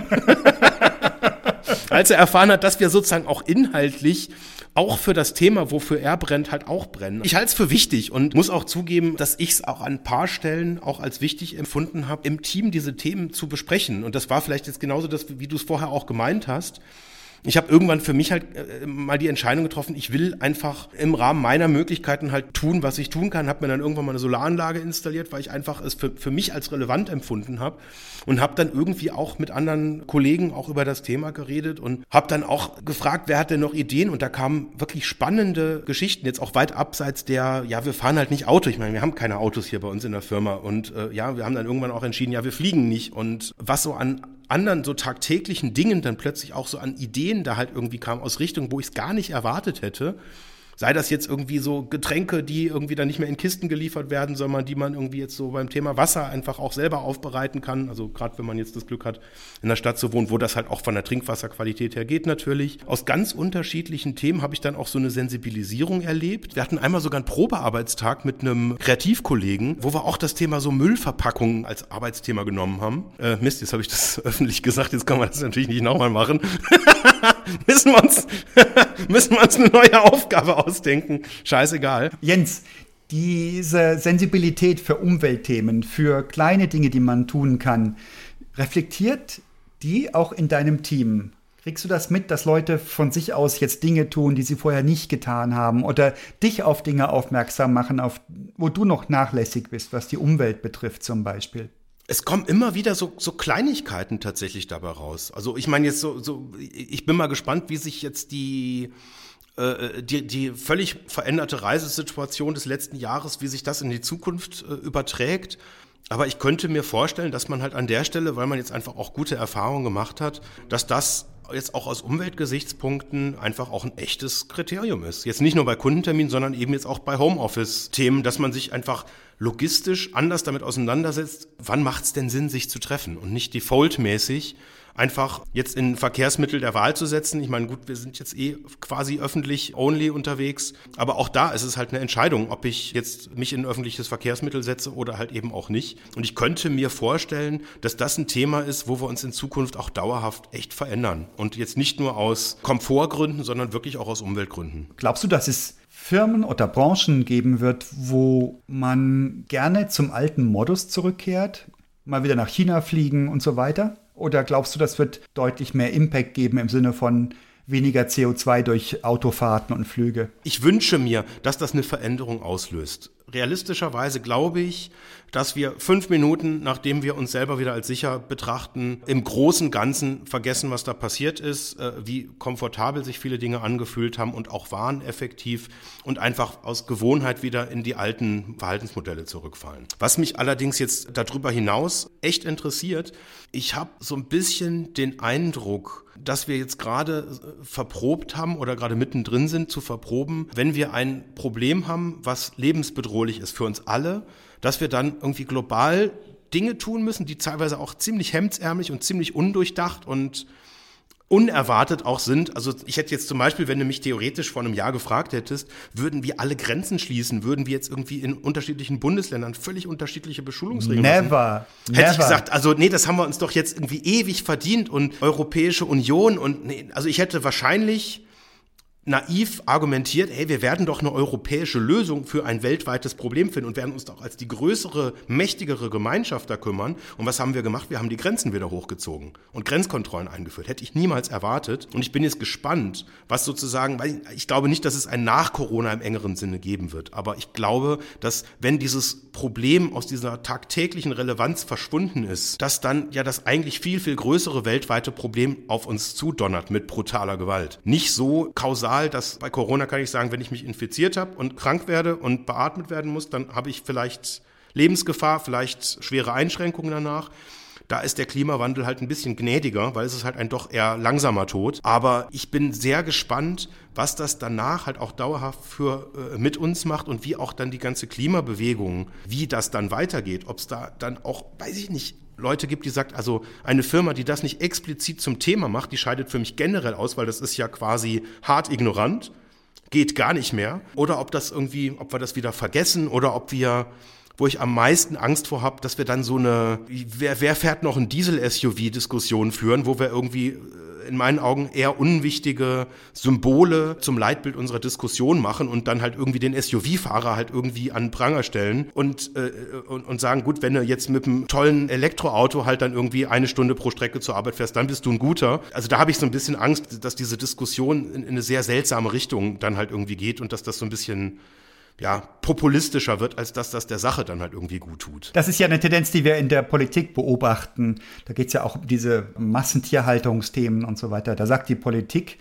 Speaker 1: als er erfahren hat, dass wir sozusagen auch inhaltlich auch für das Thema, wofür er brennt, halt auch brennen. Ich halte es für wichtig und muss auch zugeben, dass ich es auch an ein paar Stellen auch als wichtig empfunden habe, im Team diese Themen zu besprechen. Und das war vielleicht jetzt genauso das, wie du es vorher auch gemeint hast ich habe irgendwann für mich halt äh, mal die Entscheidung getroffen, ich will einfach im Rahmen meiner Möglichkeiten halt tun, was ich tun kann. Habe mir dann irgendwann mal eine Solaranlage installiert, weil ich einfach es für, für mich als relevant empfunden habe und habe dann irgendwie auch mit anderen Kollegen auch über das Thema geredet und habe dann auch gefragt, wer hat denn noch Ideen und da kamen wirklich spannende Geschichten, jetzt auch weit abseits der, ja, wir fahren halt nicht Auto. Ich meine, wir haben keine Autos hier bei uns in der Firma und äh, ja, wir haben dann irgendwann auch entschieden, ja, wir fliegen nicht und was so an anderen so tagtäglichen Dingen dann plötzlich auch so an Ideen da halt irgendwie kam aus Richtungen, wo ich es gar nicht erwartet hätte. Sei das jetzt irgendwie so Getränke, die irgendwie dann nicht mehr in Kisten geliefert werden, sondern die man irgendwie jetzt so beim Thema Wasser einfach auch selber aufbereiten kann. Also gerade wenn man jetzt das Glück hat, in der Stadt zu wohnen, wo das halt auch von der Trinkwasserqualität her geht natürlich. Aus ganz unterschiedlichen Themen habe ich dann auch so eine Sensibilisierung erlebt. Wir hatten einmal sogar einen Probearbeitstag mit einem Kreativkollegen, wo wir auch das Thema so Müllverpackungen als Arbeitsthema genommen haben. Äh, Mist, jetzt habe ich das öffentlich gesagt, jetzt kann man das natürlich nicht nochmal machen. müssen, wir uns, müssen wir uns eine neue Aufgabe ausdenken. Scheißegal.
Speaker 2: Jens, diese Sensibilität für Umweltthemen, für kleine Dinge, die man tun kann, reflektiert die auch in deinem Team? Kriegst du das mit, dass Leute von sich aus jetzt Dinge tun, die sie vorher nicht getan haben oder dich auf Dinge aufmerksam machen, auf, wo du noch nachlässig bist, was die Umwelt betrifft zum Beispiel?
Speaker 1: Es kommen immer wieder so, so Kleinigkeiten tatsächlich dabei raus. Also ich meine jetzt so, so, ich bin mal gespannt, wie sich jetzt die, äh, die, die völlig veränderte Reisesituation des letzten Jahres, wie sich das in die Zukunft äh, überträgt. Aber ich könnte mir vorstellen, dass man halt an der Stelle, weil man jetzt einfach auch gute Erfahrungen gemacht hat, dass das jetzt auch aus Umweltgesichtspunkten einfach auch ein echtes Kriterium ist. Jetzt nicht nur bei Kundenterminen, sondern eben jetzt auch bei Homeoffice-Themen, dass man sich einfach logistisch anders damit auseinandersetzt, wann macht es denn Sinn, sich zu treffen und nicht defaultmäßig einfach jetzt in Verkehrsmittel der Wahl zu setzen. Ich meine, gut, wir sind jetzt eh quasi öffentlich only unterwegs, aber auch da ist es halt eine Entscheidung, ob ich jetzt mich in ein öffentliches Verkehrsmittel setze oder halt eben auch nicht. Und ich könnte mir vorstellen, dass das ein Thema ist, wo wir uns in Zukunft auch dauerhaft echt verändern und jetzt nicht nur aus Komfortgründen, sondern wirklich auch aus Umweltgründen.
Speaker 2: Glaubst du, dass es Firmen oder Branchen geben wird, wo man gerne zum alten Modus zurückkehrt, mal wieder nach China fliegen und so weiter? Oder glaubst du, das wird deutlich mehr Impact geben im Sinne von weniger CO2 durch Autofahrten und Flüge?
Speaker 1: Ich wünsche mir, dass das eine Veränderung auslöst realistischerweise glaube ich, dass wir fünf Minuten, nachdem wir uns selber wieder als sicher betrachten, im großen Ganzen vergessen, was da passiert ist, äh, wie komfortabel sich viele Dinge angefühlt haben und auch waren effektiv und einfach aus Gewohnheit wieder in die alten Verhaltensmodelle zurückfallen. Was mich allerdings jetzt darüber hinaus echt interessiert, ich habe so ein bisschen den Eindruck, dass wir jetzt gerade äh, verprobt haben oder gerade mittendrin sind zu verproben, wenn wir ein Problem haben, was lebensbedrohlich ist für uns alle, dass wir dann irgendwie global Dinge tun müssen, die teilweise auch ziemlich hemdsärmlich und ziemlich undurchdacht und unerwartet auch sind. Also ich hätte jetzt zum Beispiel, wenn du mich theoretisch vor einem Jahr gefragt hättest, würden wir alle Grenzen schließen, würden wir jetzt irgendwie in unterschiedlichen Bundesländern völlig unterschiedliche Beschulungsregeln
Speaker 2: Never.
Speaker 1: Hätte Never. ich gesagt, also nee, das haben wir uns doch jetzt irgendwie ewig verdient und Europäische Union und nee, also ich hätte wahrscheinlich naiv argumentiert, hey, wir werden doch eine europäische Lösung für ein weltweites Problem finden und werden uns doch als die größere, mächtigere Gemeinschaft da kümmern. Und was haben wir gemacht? Wir haben die Grenzen wieder hochgezogen und Grenzkontrollen eingeführt. Hätte ich niemals erwartet. Und ich bin jetzt gespannt, was sozusagen, weil ich glaube nicht, dass es ein Nach-Corona im engeren Sinne geben wird. Aber ich glaube, dass wenn dieses Problem aus dieser tagtäglichen Relevanz verschwunden ist, dass dann ja das eigentlich viel, viel größere weltweite Problem auf uns zudonnert mit brutaler Gewalt. Nicht so kausal Zahl, dass bei Corona kann ich sagen, wenn ich mich infiziert habe und krank werde und beatmet werden muss, dann habe ich vielleicht Lebensgefahr, vielleicht schwere Einschränkungen danach. Da ist der Klimawandel halt ein bisschen gnädiger, weil es ist halt ein doch eher langsamer Tod. Aber ich bin sehr gespannt, was das danach halt auch dauerhaft für äh, mit uns macht und wie auch dann die ganze Klimabewegung, wie das dann weitergeht. Ob es da dann auch, weiß ich nicht, Leute gibt, die sagt, also eine Firma, die das nicht explizit zum Thema macht, die scheidet für mich generell aus, weil das ist ja quasi hart ignorant, geht gar nicht mehr. Oder ob das irgendwie, ob wir das wieder vergessen oder ob wir wo ich am meisten Angst vor habe, dass wir dann so eine, wer, wer fährt noch ein Diesel-SUV-Diskussion führen, wo wir irgendwie äh, in meinen Augen eher unwichtige Symbole zum Leitbild unserer Diskussion machen und dann halt irgendwie den SUV-Fahrer halt irgendwie an Pranger stellen und, äh, und, und sagen, gut, wenn du jetzt mit einem tollen Elektroauto halt dann irgendwie eine Stunde pro Strecke zur Arbeit fährst, dann bist du ein guter. Also da habe ich so ein bisschen Angst, dass diese Diskussion in, in eine sehr seltsame Richtung dann halt irgendwie geht und dass das so ein bisschen ja, populistischer wird, als dass das der Sache dann halt irgendwie gut tut.
Speaker 2: Das ist ja eine Tendenz, die wir in der Politik beobachten. Da geht es ja auch um diese Massentierhaltungsthemen und so weiter. Da sagt die Politik,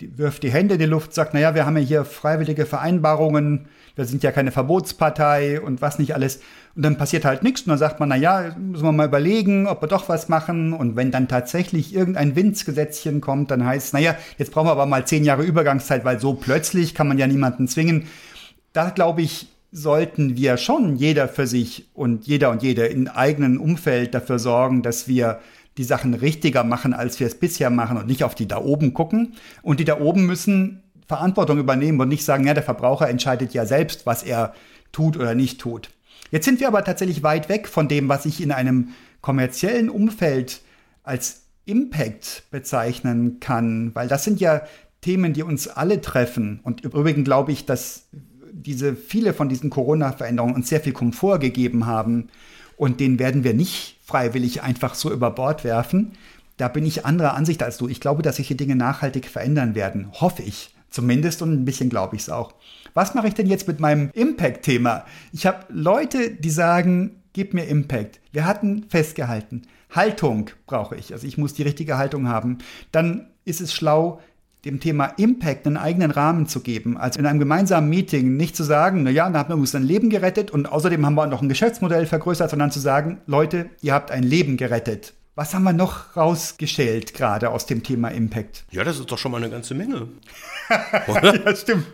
Speaker 2: die wirft die Hände in die Luft, sagt, naja, wir haben ja hier freiwillige Vereinbarungen, wir sind ja keine Verbotspartei und was nicht alles. Und dann passiert halt nichts und dann sagt man, naja, müssen wir mal überlegen, ob wir doch was machen. Und wenn dann tatsächlich irgendein Winzgesetzchen kommt, dann heißt es, naja, jetzt brauchen wir aber mal zehn Jahre Übergangszeit, weil so plötzlich kann man ja niemanden zwingen. Da glaube ich, sollten wir schon jeder für sich und jeder und jede in eigenen Umfeld dafür sorgen, dass wir die Sachen richtiger machen, als wir es bisher machen und nicht auf die da oben gucken. Und die da oben müssen Verantwortung übernehmen und nicht sagen, ja, der Verbraucher entscheidet ja selbst, was er tut oder nicht tut. Jetzt sind wir aber tatsächlich weit weg von dem, was ich in einem kommerziellen Umfeld als Impact bezeichnen kann, weil das sind ja Themen, die uns alle treffen. Und im Übrigen glaube ich, dass diese viele von diesen Corona-Veränderungen uns sehr viel Komfort gegeben haben und den werden wir nicht freiwillig einfach so über Bord werfen. Da bin ich anderer Ansicht als du. Ich glaube, dass sich die Dinge nachhaltig verändern werden. Hoffe ich. Zumindest und ein bisschen glaube ich es auch. Was mache ich denn jetzt mit meinem Impact-Thema? Ich habe Leute, die sagen, gib mir Impact. Wir hatten festgehalten, Haltung brauche ich. Also ich muss die richtige Haltung haben. Dann ist es schlau, dem Thema Impact einen eigenen Rahmen zu geben. Also in einem gemeinsamen Meeting nicht zu sagen, na ja, da haben wir uns ein Leben gerettet und außerdem haben wir noch ein Geschäftsmodell vergrößert, sondern zu sagen, Leute, ihr habt ein Leben gerettet. Was haben wir noch rausgestellt gerade aus dem Thema Impact?
Speaker 1: Ja, das ist doch schon mal eine ganze Menge.
Speaker 2: Oder? ja, stimmt.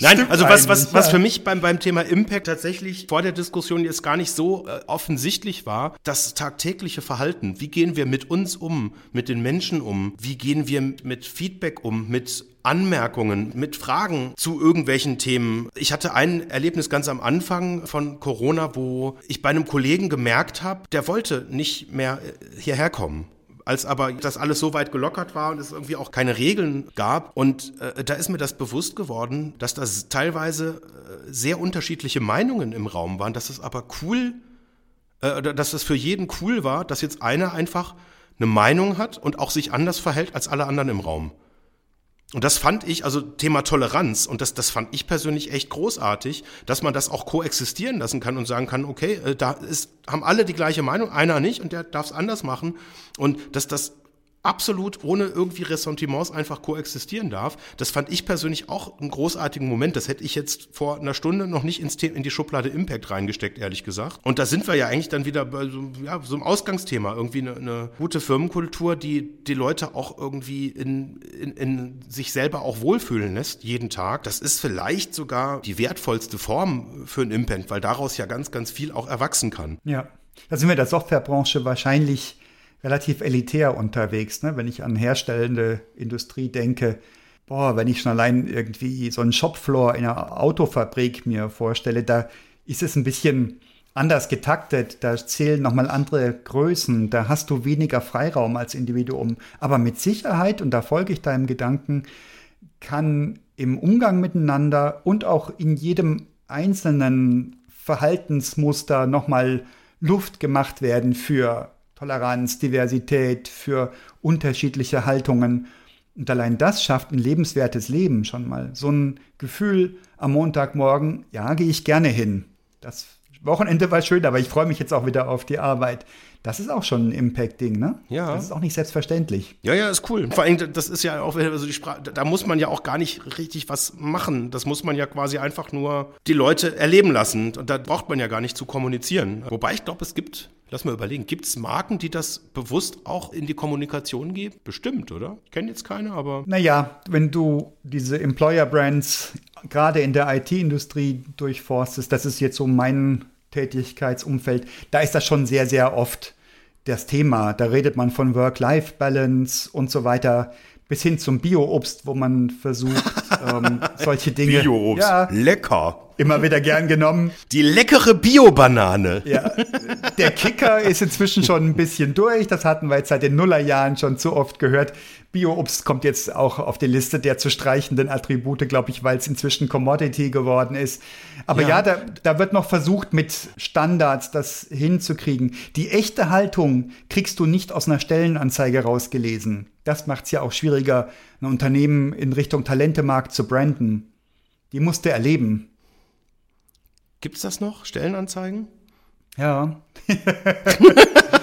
Speaker 1: Nein,
Speaker 2: stimmt
Speaker 1: also was, was, was für mich beim, beim Thema Impact tatsächlich vor der Diskussion jetzt gar nicht so äh, offensichtlich war, das tagtägliche Verhalten. Wie gehen wir mit uns um, mit den Menschen um? Wie gehen wir mit Feedback um, mit Anmerkungen, mit Fragen zu irgendwelchen Themen. Ich hatte ein Erlebnis ganz am Anfang von Corona, wo ich bei einem Kollegen gemerkt habe, der wollte nicht mehr äh, hierher kommen als aber das alles so weit gelockert war und es irgendwie auch keine Regeln gab. Und äh, da ist mir das bewusst geworden, dass das teilweise äh, sehr unterschiedliche Meinungen im Raum waren, dass es aber cool, äh, dass es für jeden cool war, dass jetzt einer einfach eine Meinung hat und auch sich anders verhält als alle anderen im Raum. Und das fand ich, also Thema Toleranz, und das, das fand ich persönlich echt großartig, dass man das auch koexistieren lassen kann und sagen kann, okay, äh, da ist, haben alle die gleiche Meinung, einer nicht und der darf es anders machen. Und dass das absolut ohne irgendwie Ressentiments einfach koexistieren darf. Das fand ich persönlich auch einen großartigen Moment. Das hätte ich jetzt vor einer Stunde noch nicht ins in die Schublade Impact reingesteckt, ehrlich gesagt. Und da sind wir ja eigentlich dann wieder bei so, ja, so einem Ausgangsthema. Irgendwie eine, eine, gute Firmenkultur, die die Leute auch irgendwie in, in, in sich selber auch wohlfühlen lässt, jeden Tag. Das ist vielleicht sogar die wertvollste Form für ein Impact, weil daraus ja ganz, ganz viel auch erwachsen kann.
Speaker 2: Ja. Da sind wir der Softwarebranche wahrscheinlich relativ elitär unterwegs. Ne? Wenn ich an herstellende Industrie denke, boah, wenn ich schon allein irgendwie so einen Shopfloor in einer Autofabrik mir vorstelle, da ist es ein bisschen anders getaktet, da zählen nochmal andere Größen, da hast du weniger Freiraum als Individuum. Aber mit Sicherheit, und da folge ich deinem Gedanken, kann im Umgang miteinander und auch in jedem einzelnen Verhaltensmuster nochmal Luft gemacht werden für Toleranz, Diversität, für unterschiedliche Haltungen. Und allein das schafft ein lebenswertes Leben schon mal. So ein Gefühl am Montagmorgen, ja, gehe ich gerne hin. Das Wochenende war schön, aber ich freue mich jetzt auch wieder auf die Arbeit. Das ist auch schon ein Impact-Ding, ne?
Speaker 1: Ja.
Speaker 2: Das ist auch nicht selbstverständlich.
Speaker 1: Ja, ja, ist cool. Vor allem, das ist ja auch, also die Sprache, da muss man ja auch gar nicht richtig was machen. Das muss man ja quasi einfach nur die Leute erleben lassen. Und da braucht man ja gar nicht zu kommunizieren. Wobei ich glaube, es gibt Lass mal überlegen, gibt es Marken, die das bewusst auch in die Kommunikation geben? Bestimmt, oder? Ich kenne jetzt keine, aber.
Speaker 2: Naja, wenn du diese Employer-Brands gerade in der IT-Industrie durchforstest, das ist jetzt so mein Tätigkeitsumfeld, da ist das schon sehr, sehr oft das Thema. Da redet man von Work-Life-Balance und so weiter bis hin zum Bio-Obst, wo man versucht, ähm, solche Dinge.
Speaker 1: Bio-Obst, ja, lecker.
Speaker 2: Immer wieder gern genommen.
Speaker 1: Die leckere Bio-Banane.
Speaker 2: Ja, der Kicker ist inzwischen schon ein bisschen durch. Das hatten wir jetzt seit den Nullerjahren schon zu oft gehört. Bio-Obst kommt jetzt auch auf die Liste der zu streichenden Attribute, glaube ich, weil es inzwischen Commodity geworden ist. Aber ja, ja da, da wird noch versucht, mit Standards das hinzukriegen. Die echte Haltung kriegst du nicht aus einer Stellenanzeige rausgelesen. Das macht es ja auch schwieriger, ein Unternehmen in Richtung Talentemarkt zu branden. Die musst du erleben.
Speaker 1: Gibt es das noch? Stellenanzeigen?
Speaker 2: Ja.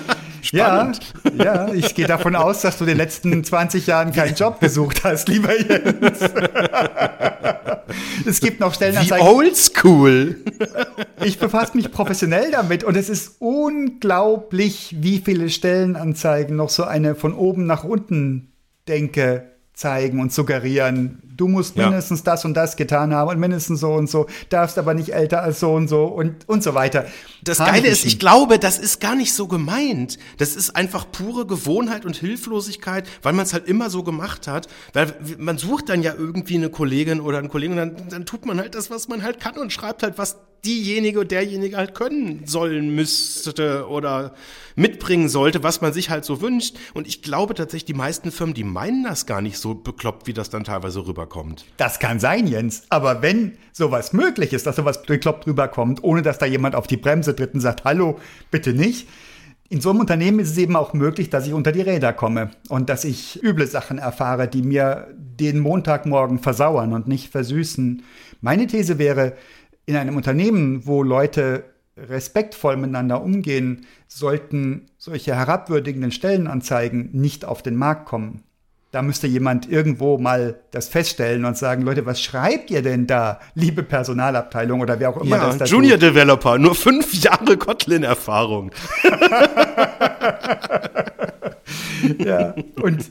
Speaker 2: Spannend. Ja, ja, ich gehe davon aus, dass du in den letzten 20 Jahren keinen Job gesucht hast, lieber Jens. es gibt noch Stellenanzeigen.
Speaker 1: Wie oldschool.
Speaker 2: Ich befasse mich professionell damit und es ist unglaublich, wie viele Stellenanzeigen noch so eine von oben nach unten denke zeigen und suggerieren, du musst
Speaker 1: Ja.
Speaker 2: mindestens das und das getan haben und mindestens so und so, darfst aber nicht älter als so und so und, und so weiter.
Speaker 1: Das Geile ist,
Speaker 2: Hanebüchen.
Speaker 1: ich glaube, das ist gar nicht so gemeint. Das ist einfach pure Gewohnheit und Hilflosigkeit, weil man es halt immer so gemacht hat. Weil man sucht dann ja irgendwie eine Kollegin oder einen Kollegen und dann, dann tut man halt das, was man halt kann und schreibt halt, was diejenige oder derjenige halt können sollen müsste oder mitbringen sollte, was man sich halt so wünscht. Und ich glaube tatsächlich, die meisten Firmen, die meinen das gar nicht so bekloppt, wie das dann teilweise rüberkommt.
Speaker 2: Das kann sein, Jens. Aber wenn sowas möglich ist, dass sowas bekloppt rüberkommt, ohne dass da jemand auf die Bremse tritt und sagt, hallo, bitte nicht. In so einem Unternehmen ist es eben auch möglich, dass ich unter die Räder komme und dass ich üble Sachen erfahre, die mir den Montagmorgen versauern und nicht versüßen. Meine These wäre, in einem Unternehmen, wo Leute respektvoll miteinander umgehen, sollten solche herabwürdigenden Stellenanzeigen nicht auf den Markt kommen. Da müsste jemand irgendwo mal das feststellen und sagen, Leute, was schreibt ihr denn da, liebe Personalabteilung oder wer auch immer
Speaker 1: Ja,
Speaker 2: das da
Speaker 1: Junior
Speaker 2: tut?
Speaker 1: Developer, nur fünf Jahre Kotlin-Erfahrung.
Speaker 2: Ja. Und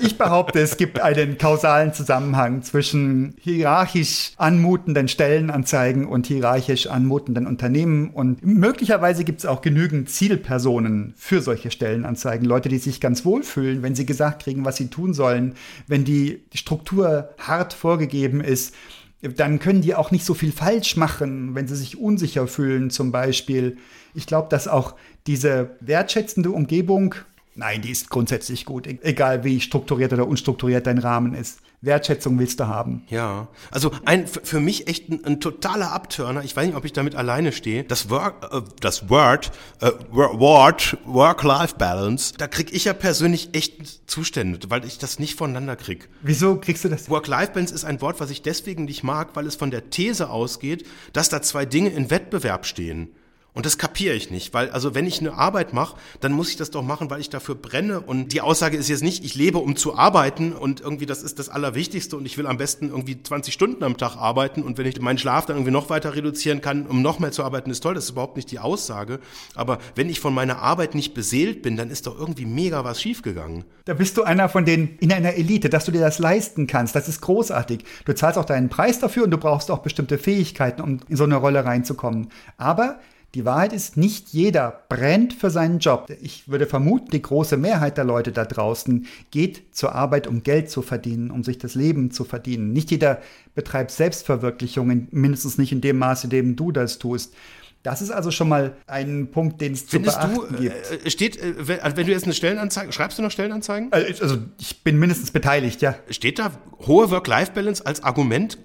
Speaker 2: ich behaupte, es gibt einen kausalen Zusammenhang zwischen hierarchisch anmutenden Stellenanzeigen und hierarchisch anmutenden Unternehmen. Und möglicherweise gibt es auch genügend Zielpersonen für solche Stellenanzeigen. Leute, die sich ganz wohl fühlen, wenn sie gesagt kriegen, was sie tun sollen, wenn die Struktur hart vorgegeben ist. Dann können die auch nicht so viel falsch machen, wenn sie sich unsicher fühlen, zum Beispiel. Ich glaube, dass auch diese wertschätzende Umgebung Nein, die ist grundsätzlich gut, e- egal wie strukturiert oder unstrukturiert dein Rahmen ist. Wertschätzung willst du haben.
Speaker 1: Ja, also ein für mich echt ein, ein totaler Abturner. Ich weiß nicht, ob ich damit alleine stehe. Das Work, äh, das Word, äh, Wor- Word, Work-Life-Balance. Da krieg ich ja persönlich echt Zustände, weil ich das nicht voneinander krieg.
Speaker 2: Wieso kriegst du das?
Speaker 1: Work-Life-Balance ist ein Wort, was ich deswegen nicht mag, weil es von der These ausgeht, dass da zwei Dinge in Wettbewerb stehen. Und das kapiere ich nicht, weil also wenn ich eine Arbeit mache, dann muss ich das doch machen, weil ich dafür brenne. Und die Aussage ist jetzt nicht, ich lebe, um zu arbeiten und irgendwie das ist das Allerwichtigste und ich will am besten irgendwie 20 Stunden am Tag arbeiten und wenn ich meinen Schlaf dann irgendwie noch weiter reduzieren kann, um noch mehr zu arbeiten, ist toll. Das ist überhaupt nicht die Aussage. Aber wenn ich von meiner Arbeit nicht beseelt bin, dann ist doch irgendwie mega was schiefgegangen.
Speaker 2: Da bist du einer von denen in einer Elite, dass du dir das leisten kannst. Das ist großartig. Du zahlst auch deinen Preis dafür und du brauchst auch bestimmte Fähigkeiten, um in so eine Rolle reinzukommen. Aber die Wahrheit ist, nicht jeder brennt für seinen Job. Ich würde vermuten, die große Mehrheit der Leute da draußen geht zur Arbeit, um Geld zu verdienen, um sich das Leben zu verdienen. Nicht jeder betreibt Selbstverwirklichung, in- mindestens nicht in dem Maße, in dem du das tust. Das ist also schon mal ein Punkt, den es zu
Speaker 1: Findest du,
Speaker 2: beachten gibt.
Speaker 1: äh, steht, äh, wenn, also wenn du jetzt eine Stellenanzeige, schreibst du noch Stellenanzeigen?
Speaker 2: Also ich bin mindestens beteiligt, ja.
Speaker 1: Steht da hohe Work-Life-Balance als Argument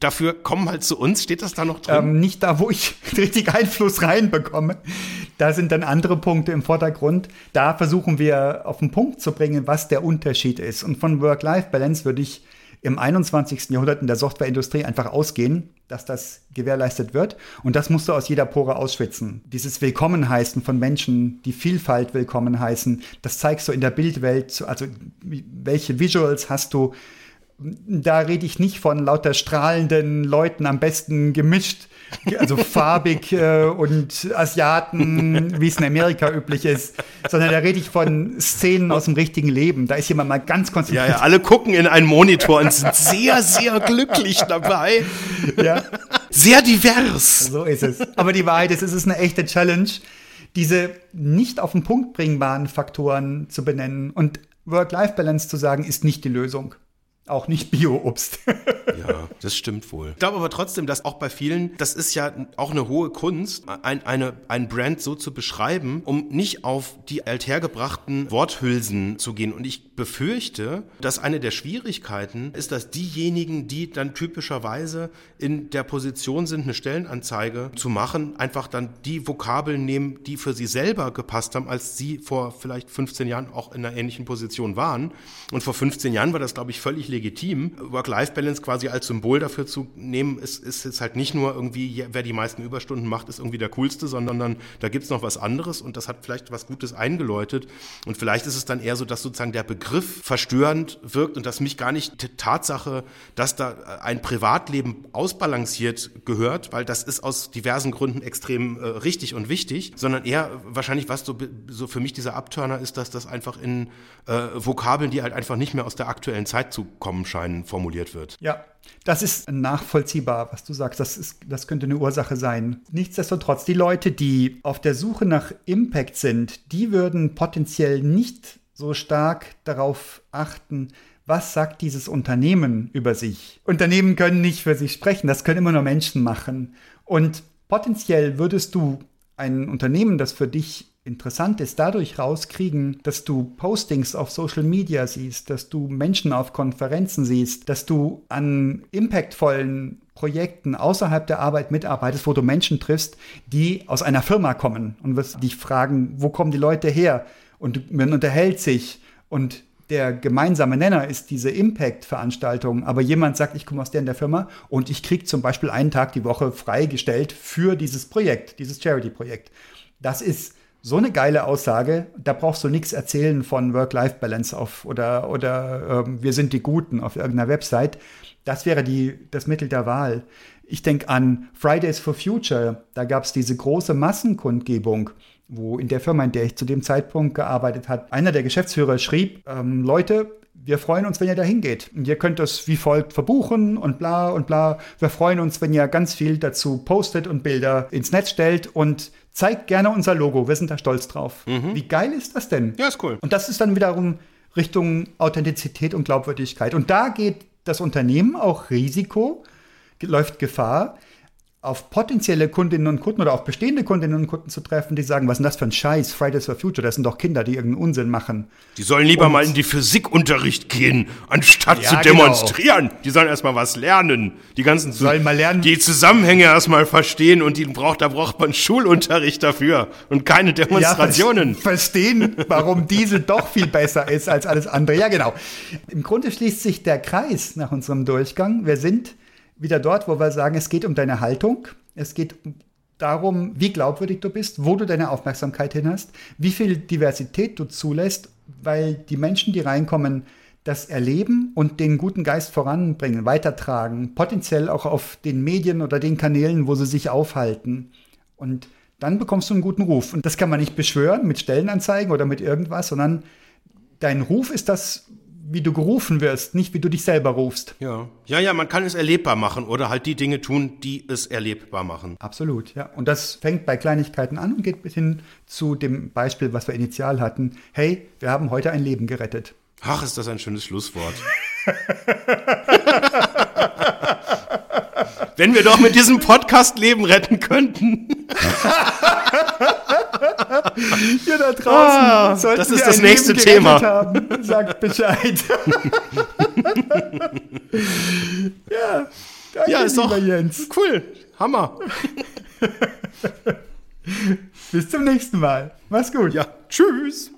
Speaker 1: dafür, komm halt zu uns? Steht das da noch drin?
Speaker 2: Ähm, nicht da, wo ich richtig Einfluss reinbekomme. Da sind dann andere Punkte im Vordergrund. Da versuchen wir auf den Punkt zu bringen, was der Unterschied ist. Und von Work-Life-Balance würde ich im 21. Jahrhundert in der Softwareindustrie einfach ausgehen, dass das gewährleistet wird. Und das musst du aus jeder Pore ausschwitzen. Dieses Willkommenheißen von Menschen, die Vielfalt willkommen heißen, das zeigst du in der Bildwelt. Also welche Visuals hast du? Da rede ich nicht von lauter strahlenden Leuten, am besten gemischt, also farbig äh, und Asiaten, wie es in Amerika üblich ist, sondern da rede ich von Szenen aus dem richtigen Leben. Da ist jemand mal ganz
Speaker 1: ja,
Speaker 2: konzentriert.
Speaker 1: ja, alle gucken in einen Monitor und sind sehr, sehr glücklich dabei.
Speaker 2: Ja,
Speaker 1: Sehr divers.
Speaker 2: so ist es. Aber die Wahrheit ist, es ist eine echte Challenge, diese nicht auf den Punkt bringbaren Faktoren zu benennen. Und Work-Life-Balance zu sagen, ist nicht die Lösung. Auch nicht Bio-Obst.
Speaker 1: Ja, das stimmt wohl. Ich glaube aber trotzdem, dass auch bei vielen, das ist ja auch eine hohe Kunst, ein, eine, ein Brand so zu beschreiben, um nicht auf die althergebrachten Worthülsen zu gehen. Und ich befürchte, dass eine der Schwierigkeiten ist, dass diejenigen, die dann typischerweise in der Position sind, eine Stellenanzeige zu machen, einfach dann die Vokabeln nehmen, die für sie selber gepasst haben, als sie vor vielleicht 15 Jahren auch in einer ähnlichen Position waren. Und vor 15 Jahren war das, glaube ich, völlig legitim legitim. Work-Life-Balance quasi als Symbol dafür zu nehmen, ist, ist jetzt halt nicht nur irgendwie, wer die meisten Überstunden macht, ist irgendwie der Coolste, sondern da gibt's noch was anderes und das hat vielleicht was Gutes eingeläutet. Und vielleicht ist es dann eher so, dass sozusagen der Begriff verstörend wirkt und dass mich gar nicht die Tatsache, dass da ein Privatleben ausbalanciert gehört, weil das ist aus diversen Gründen extrem äh, richtig und wichtig, sondern eher wahrscheinlich, was so, so für mich dieser Abturner ist, dass das einfach in äh, Vokabeln, die halt einfach nicht mehr aus der aktuellen Zeit zu kommen scheinen, formuliert wird.
Speaker 2: Ja, das ist nachvollziehbar, was du sagst. Das, ist, das könnte eine Ursache sein. Nichtsdestotrotz, die Leute, die auf der Suche nach Impact sind, die würden potenziell nicht so stark darauf achten, was sagt dieses Unternehmen über sich. Unternehmen können nicht für sich sprechen, das können immer nur Menschen machen. Und potenziell würdest du ein Unternehmen, das für dich interessant ist, dadurch rauskriegen, dass du Postings auf Social Media siehst, dass du Menschen auf Konferenzen siehst, dass du an impactvollen Projekten außerhalb der Arbeit mitarbeitest, wo du Menschen triffst, die aus einer Firma kommen und wirst dich fragen, wo kommen die Leute her? Und man unterhält sich und der gemeinsame Nenner ist diese Impact-Veranstaltung, aber jemand sagt, ich komme aus der in der Firma und ich kriege zum Beispiel einen Tag die Woche freigestellt für dieses Projekt, dieses Charity-Projekt. Das ist so eine geile Aussage, da brauchst du nichts erzählen von Work-Life-Balance auf oder, oder ähm, wir sind die Guten auf irgendeiner Website. Das wäre die, das Mittel der Wahl. Ich denke an Fridays for Future, da gab es diese große Massenkundgebung, wo in der Firma, in der ich zu dem Zeitpunkt gearbeitet habe, einer der Geschäftsführer schrieb, ähm, Leute, wir freuen uns, wenn ihr da hingeht. Und ihr könnt das wie folgt verbuchen und bla und bla. Wir freuen uns, wenn ihr ganz viel dazu postet und Bilder ins Netz stellt und zeigt gerne unser Logo. Wir sind da stolz drauf. Mhm. Wie geil ist das denn?
Speaker 1: Ja, ist cool.
Speaker 2: Und das ist dann wiederum Richtung Authentizität und Glaubwürdigkeit. Und da geht das Unternehmen auch Risiko, läuft Gefahr, auf potenzielle Kundinnen und Kunden oder auf bestehende Kundinnen und Kunden zu treffen, die sagen, was ist denn das für ein Scheiß, Fridays for Future, das sind doch Kinder, die irgendeinen Unsinn machen.
Speaker 1: Die sollen lieber und mal in die Physikunterricht gehen, anstatt ja, zu genau. demonstrieren. Genau. Die sollen erstmal was lernen. Die ganzen
Speaker 2: sollen mal lernen.
Speaker 1: Die Zusammenhänge erstmal verstehen und die braucht, da braucht man Schulunterricht dafür und keine Demonstrationen.
Speaker 2: Ja, verstehen, warum Diesel doch viel besser ist als alles andere. Ja, genau. Im Grunde schließt sich der Kreis nach unserem Durchgang. Wir sind wieder dort, wo wir sagen, es geht um deine Haltung, es geht darum, wie glaubwürdig du bist, wo du deine Aufmerksamkeit hin hast, wie viel Diversität du zulässt, weil die Menschen, die reinkommen, das erleben und den guten Geist voranbringen, weitertragen, potenziell auch auf den Medien oder den Kanälen, wo sie sich aufhalten. Und dann bekommst du einen guten Ruf. Und das kann man nicht beschwören mit Stellenanzeigen oder mit irgendwas, sondern dein Ruf ist das, wie du gerufen wirst, nicht wie du dich selber rufst.
Speaker 1: Ja. Ja, ja, man kann es erlebbar machen oder halt die Dinge tun, die es erlebbar machen.
Speaker 2: Absolut, ja. Und das fängt bei Kleinigkeiten an und geht bis hin zu dem Beispiel, was wir initial hatten. Hey, wir haben heute ein Leben gerettet.
Speaker 1: Ach, ist das ein schönes Schlusswort. Wenn wir doch mit diesem Podcast Leben retten könnten.
Speaker 2: Hier da draußen. Ah,
Speaker 1: das ist das nächste Thema.
Speaker 2: Haben, sagt Bescheid. ja,
Speaker 1: danke, ja, ist doch Jens. Cool. Hammer.
Speaker 2: Bis zum nächsten Mal. Mach's gut.
Speaker 1: Ja, tschüss.